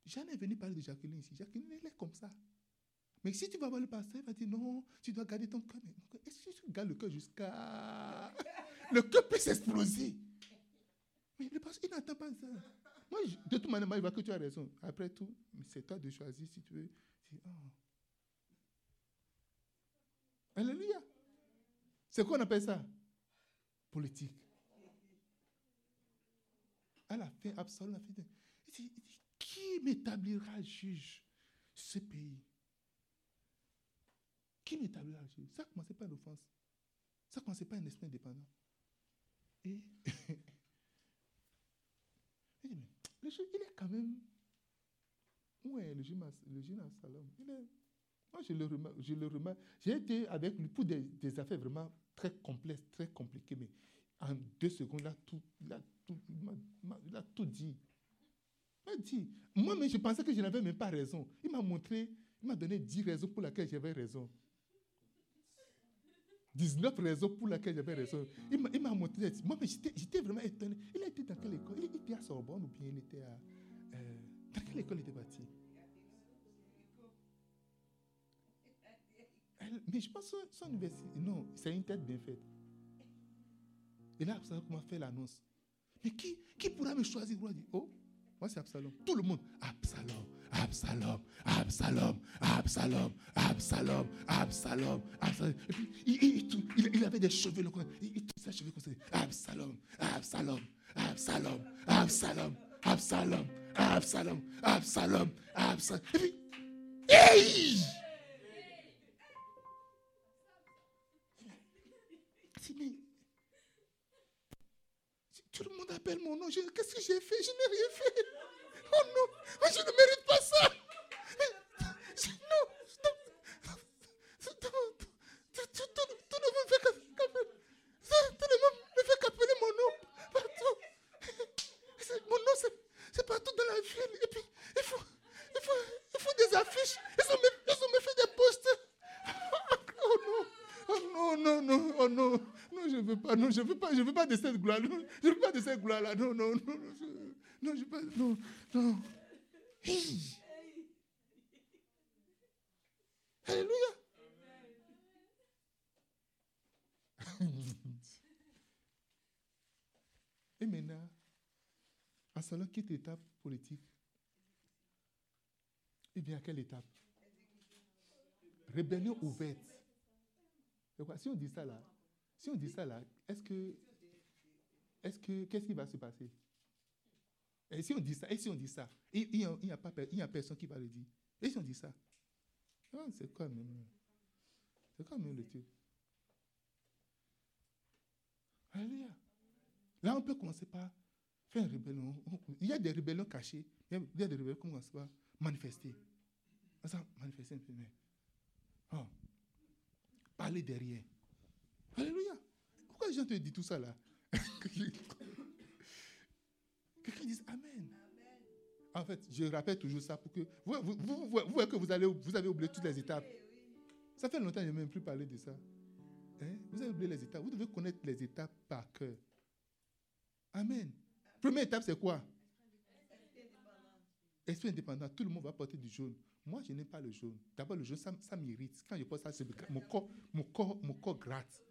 Jeanne est venue parler de Jacqueline ici. Jacqueline, elle est comme ça. Mais si tu vas voir le pasteur, il va dire non, tu dois garder ton cœur. Est-ce que tu gardes le cœur jusqu'à. Le cœur peut s'exploser. Mais le pasteur, il n'entend pas ça. Moi, je- de toute manière, il va que tu as raison. Après tout, c'est toi de choisir si tu veux. Oh. Alléluia. C'est quoi on appelle ça? Politique. À la fin, Absalom a fait. Il dit, qui m'établira juge ce pays? Qui m'établira Ça ne commençait pas l'offense. Ça ne commençait pas un esprit indépendant. Et il dit, mais le juge, il est quand même. Ouais, le juge, le juge Absalom. Il est, moi, je le remarque. J'ai été avec lui pour des, affaires vraiment très complexes, très compliquées, mais en deux secondes, il a tout, il a tout, il il dit. Il m'a dit. Moi, mais je pensais que je n'avais même pas raison. Il m'a montré, il m'a donné 10 raisons pour lesquelles j'avais raison. 19 raisons pour lesquelles j'avais raison. Il m'a- montré. Moi, j'étais vraiment étonné. Il était dans quelle école? Il était à Sorbonne ou bien il était à. euh, dans quelle école il était Elle- Mais je pense que son, université. Non, c'est une tête bien faite. Et là, Absalom m'a fait l'annonce. Mais qui, qui pourra me choisir? Oh, moi c'est Absalom. Tout le monde. Absalom, Absalom, Absalom, Absalom, Absalom, Absalom, Absalom. Il, avait des cheveux, il, il tous ses cheveux comme. Absalom, Absalom, Absalom, Absalom, Absalom, Absalom, Absalom, Absalom. Et puis, hey! Tout le monde appelle mon nom. Qu'est-ce que j'ai fait Je n'ai rien fait. Oh non, je ne mérite pas ça. Non, tout, le monde fait ne fait qu'appeler mon nom partout. Mon nom, c'est partout dans la ville. Et puis, il faut, il faut, il faut des affiches. Ils ont, ils ont fait des postes. Oh non. Oh non, non, non, oh non, non, je ne veux pas, non, je ne veux pas, je veux pas de cette gloire, je ne veux pas de cette gloire-là, non, non, non, non, je, veux pas, non, non. Alléluia. Et maintenant, à cela, quitte l'étape politique? Et bien, à quelle étape? Rébellion ouverte. Si on dit ça là, si on dit ça là, est-ce que, est-ce que, qu'est-ce qui va se passer? Et si on dit ça, et si on dit ça, il n'y a, a, a personne qui va le dire. Et si on dit ça? Ah, C'est quand même, c'est quand même le truc? Alléluia. Là, on peut commencer par faire une rébellion. Il y a des rébellions cachées. Il y a des rébellions qu'on commence par manifester. Ça, manifester un peu. Mais, oh, parler derrière. Alléluia. Pourquoi les gens te disent tout ça là? Dit Amen. En fait, je répète toujours ça pour que vous, voyez que vous, allez, vous avez oublié toutes les étapes. Ça fait longtemps que je n'ai même plus parlé de ça. Hein? Vous avez oublié les étapes. Vous devez connaître les étapes par cœur. Amen. Première étape, c'est quoi? Esprit indépendant. Tout le monde va porter du jaune. Moi, je n'aime pas le jaune. D'abord, le jaune, ça, ça m'irrite. Quand je porte ça, mon corps, mon, corps, mon corps gratte.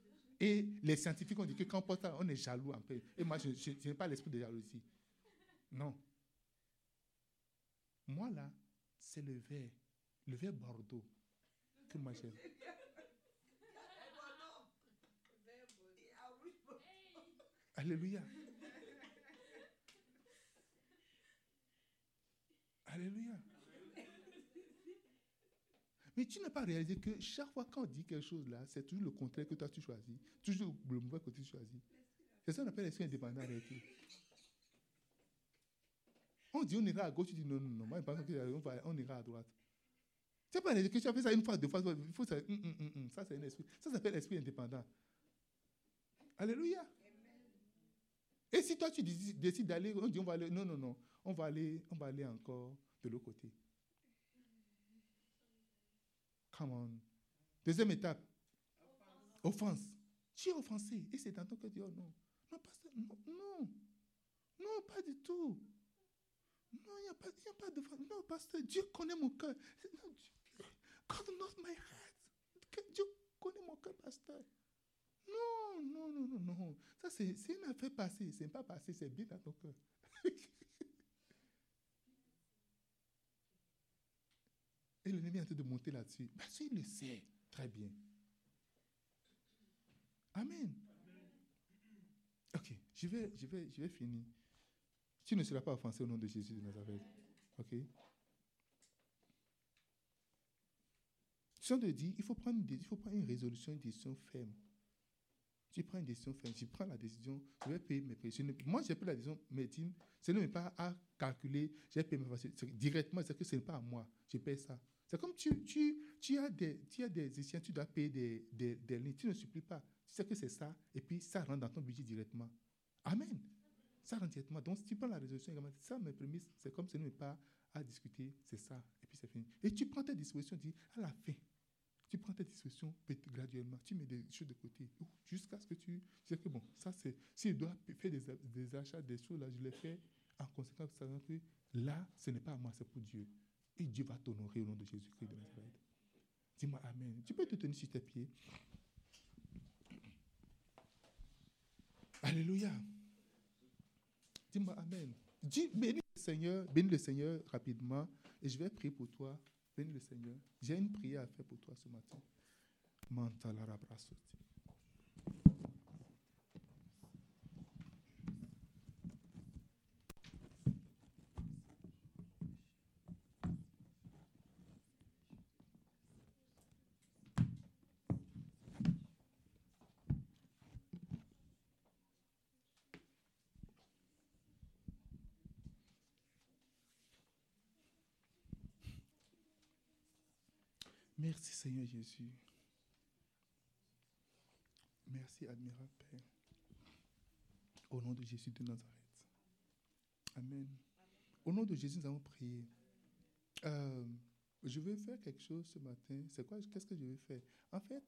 Et les scientifiques ont dit que quand on porte ça, on est jaloux un peu. Et moi, je, n'ai pas l'esprit de jalousie. Non. Moi, là, c'est le vert. Le vert Bordeaux que moi. Alléluia. Alléluia. Mais tu n'as pas réalisé que chaque fois qu'on dit quelque chose là, c'est toujours le contraire que toi tu choisis. Toujours le mauvais que tu choisis. C'est ça qu'on appelle l'esprit indépendant avec On dit on ira à gauche, tu dis non, non, non. Moi, je pense qu'on on ira à droite. Tu pas que tu as fait ça une fois, deux fois, il faut ça. Hum, hum, hum, ça, c'est un esprit. Ça s'appelle l'esprit indépendant. Alléluia. Et si toi tu décides d'aller, on dit on va aller, non, non, non, on va aller, on va aller encore de l'autre côté. Come on. Deuxième étape. Offense. Tu es offensé. Et c'est dans ton cœur, oh non. Non, non, non. Non, pas du tout. Non, il n'y a pas, a pas de... Non, pasteur, Dieu connaît mon cœur. God knows my heart. Dieu connaît mon cœur, pasteur. Non, non, non, non, non. Ça, c'est une affaire passée. C'est pas passé, c'est bien dans ton cœur. Et l'ennemi est en train de monter là-dessus. Parce qu'il le sait très bien. Amen. Ok, je vais, je vais, je vais finir. Tu ne seras pas offensé au nom de Jésus de Nazareth. Ok? Je de dire, il faut prendre, une résolution, une décision ferme. Tu prends une décision ferme. Je prends la décision, je vais payer mes prix. Moi, j'ai pris la décision, mais ce n'est pas à calculer, j'ai payé mes factures. Directement, c'est que ce n'est pas à moi. Je paye ça. C'est comme tu, tu, tu, as des, tu as des tu dois payer des, des, des lignes. Tu ne supplies pas. Tu sais que c'est ça, et puis ça rentre dans ton budget directement. Amen. Ça rentre directement. Donc, si tu prends la résolution, ça, mes prémices, c'est comme ce n'est pas à discuter, c'est ça, et puis c'est fini. Et tu prends tes dispositions, tu dis, à la fin, tu prends tes dispositions graduellement, tu mets des choses de côté, jusqu'à ce que tu sais que bon, ça c'est, si je dois faire des, achats, des choses là, je les fais en conséquence, sachant que là, ce n'est pas à moi, c'est pour Dieu. Et Dieu va t'honorer au nom de Jésus-Christ de. Dis-moi Amen. Tu peux te tenir sur tes pieds. Alléluia. Dis-moi Amen. Dis, bénis le Seigneur, bénis le Seigneur rapidement et je vais prier pour toi. Bénis le Seigneur. J'ai une prière à faire pour toi ce matin. Merci Seigneur Jésus. Merci admirable. Au nom de Jésus de Nazareth. Amen. Au nom de Jésus, nous allons prier. Euh, je veux faire quelque chose ce matin. C'est quoi Qu'est-ce que je veux faire? En fait,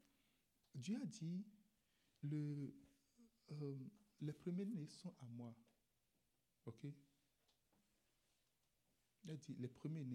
Dieu a dit euh, les premiers-nés sont à moi. OK? Il a dit, les premiers-nés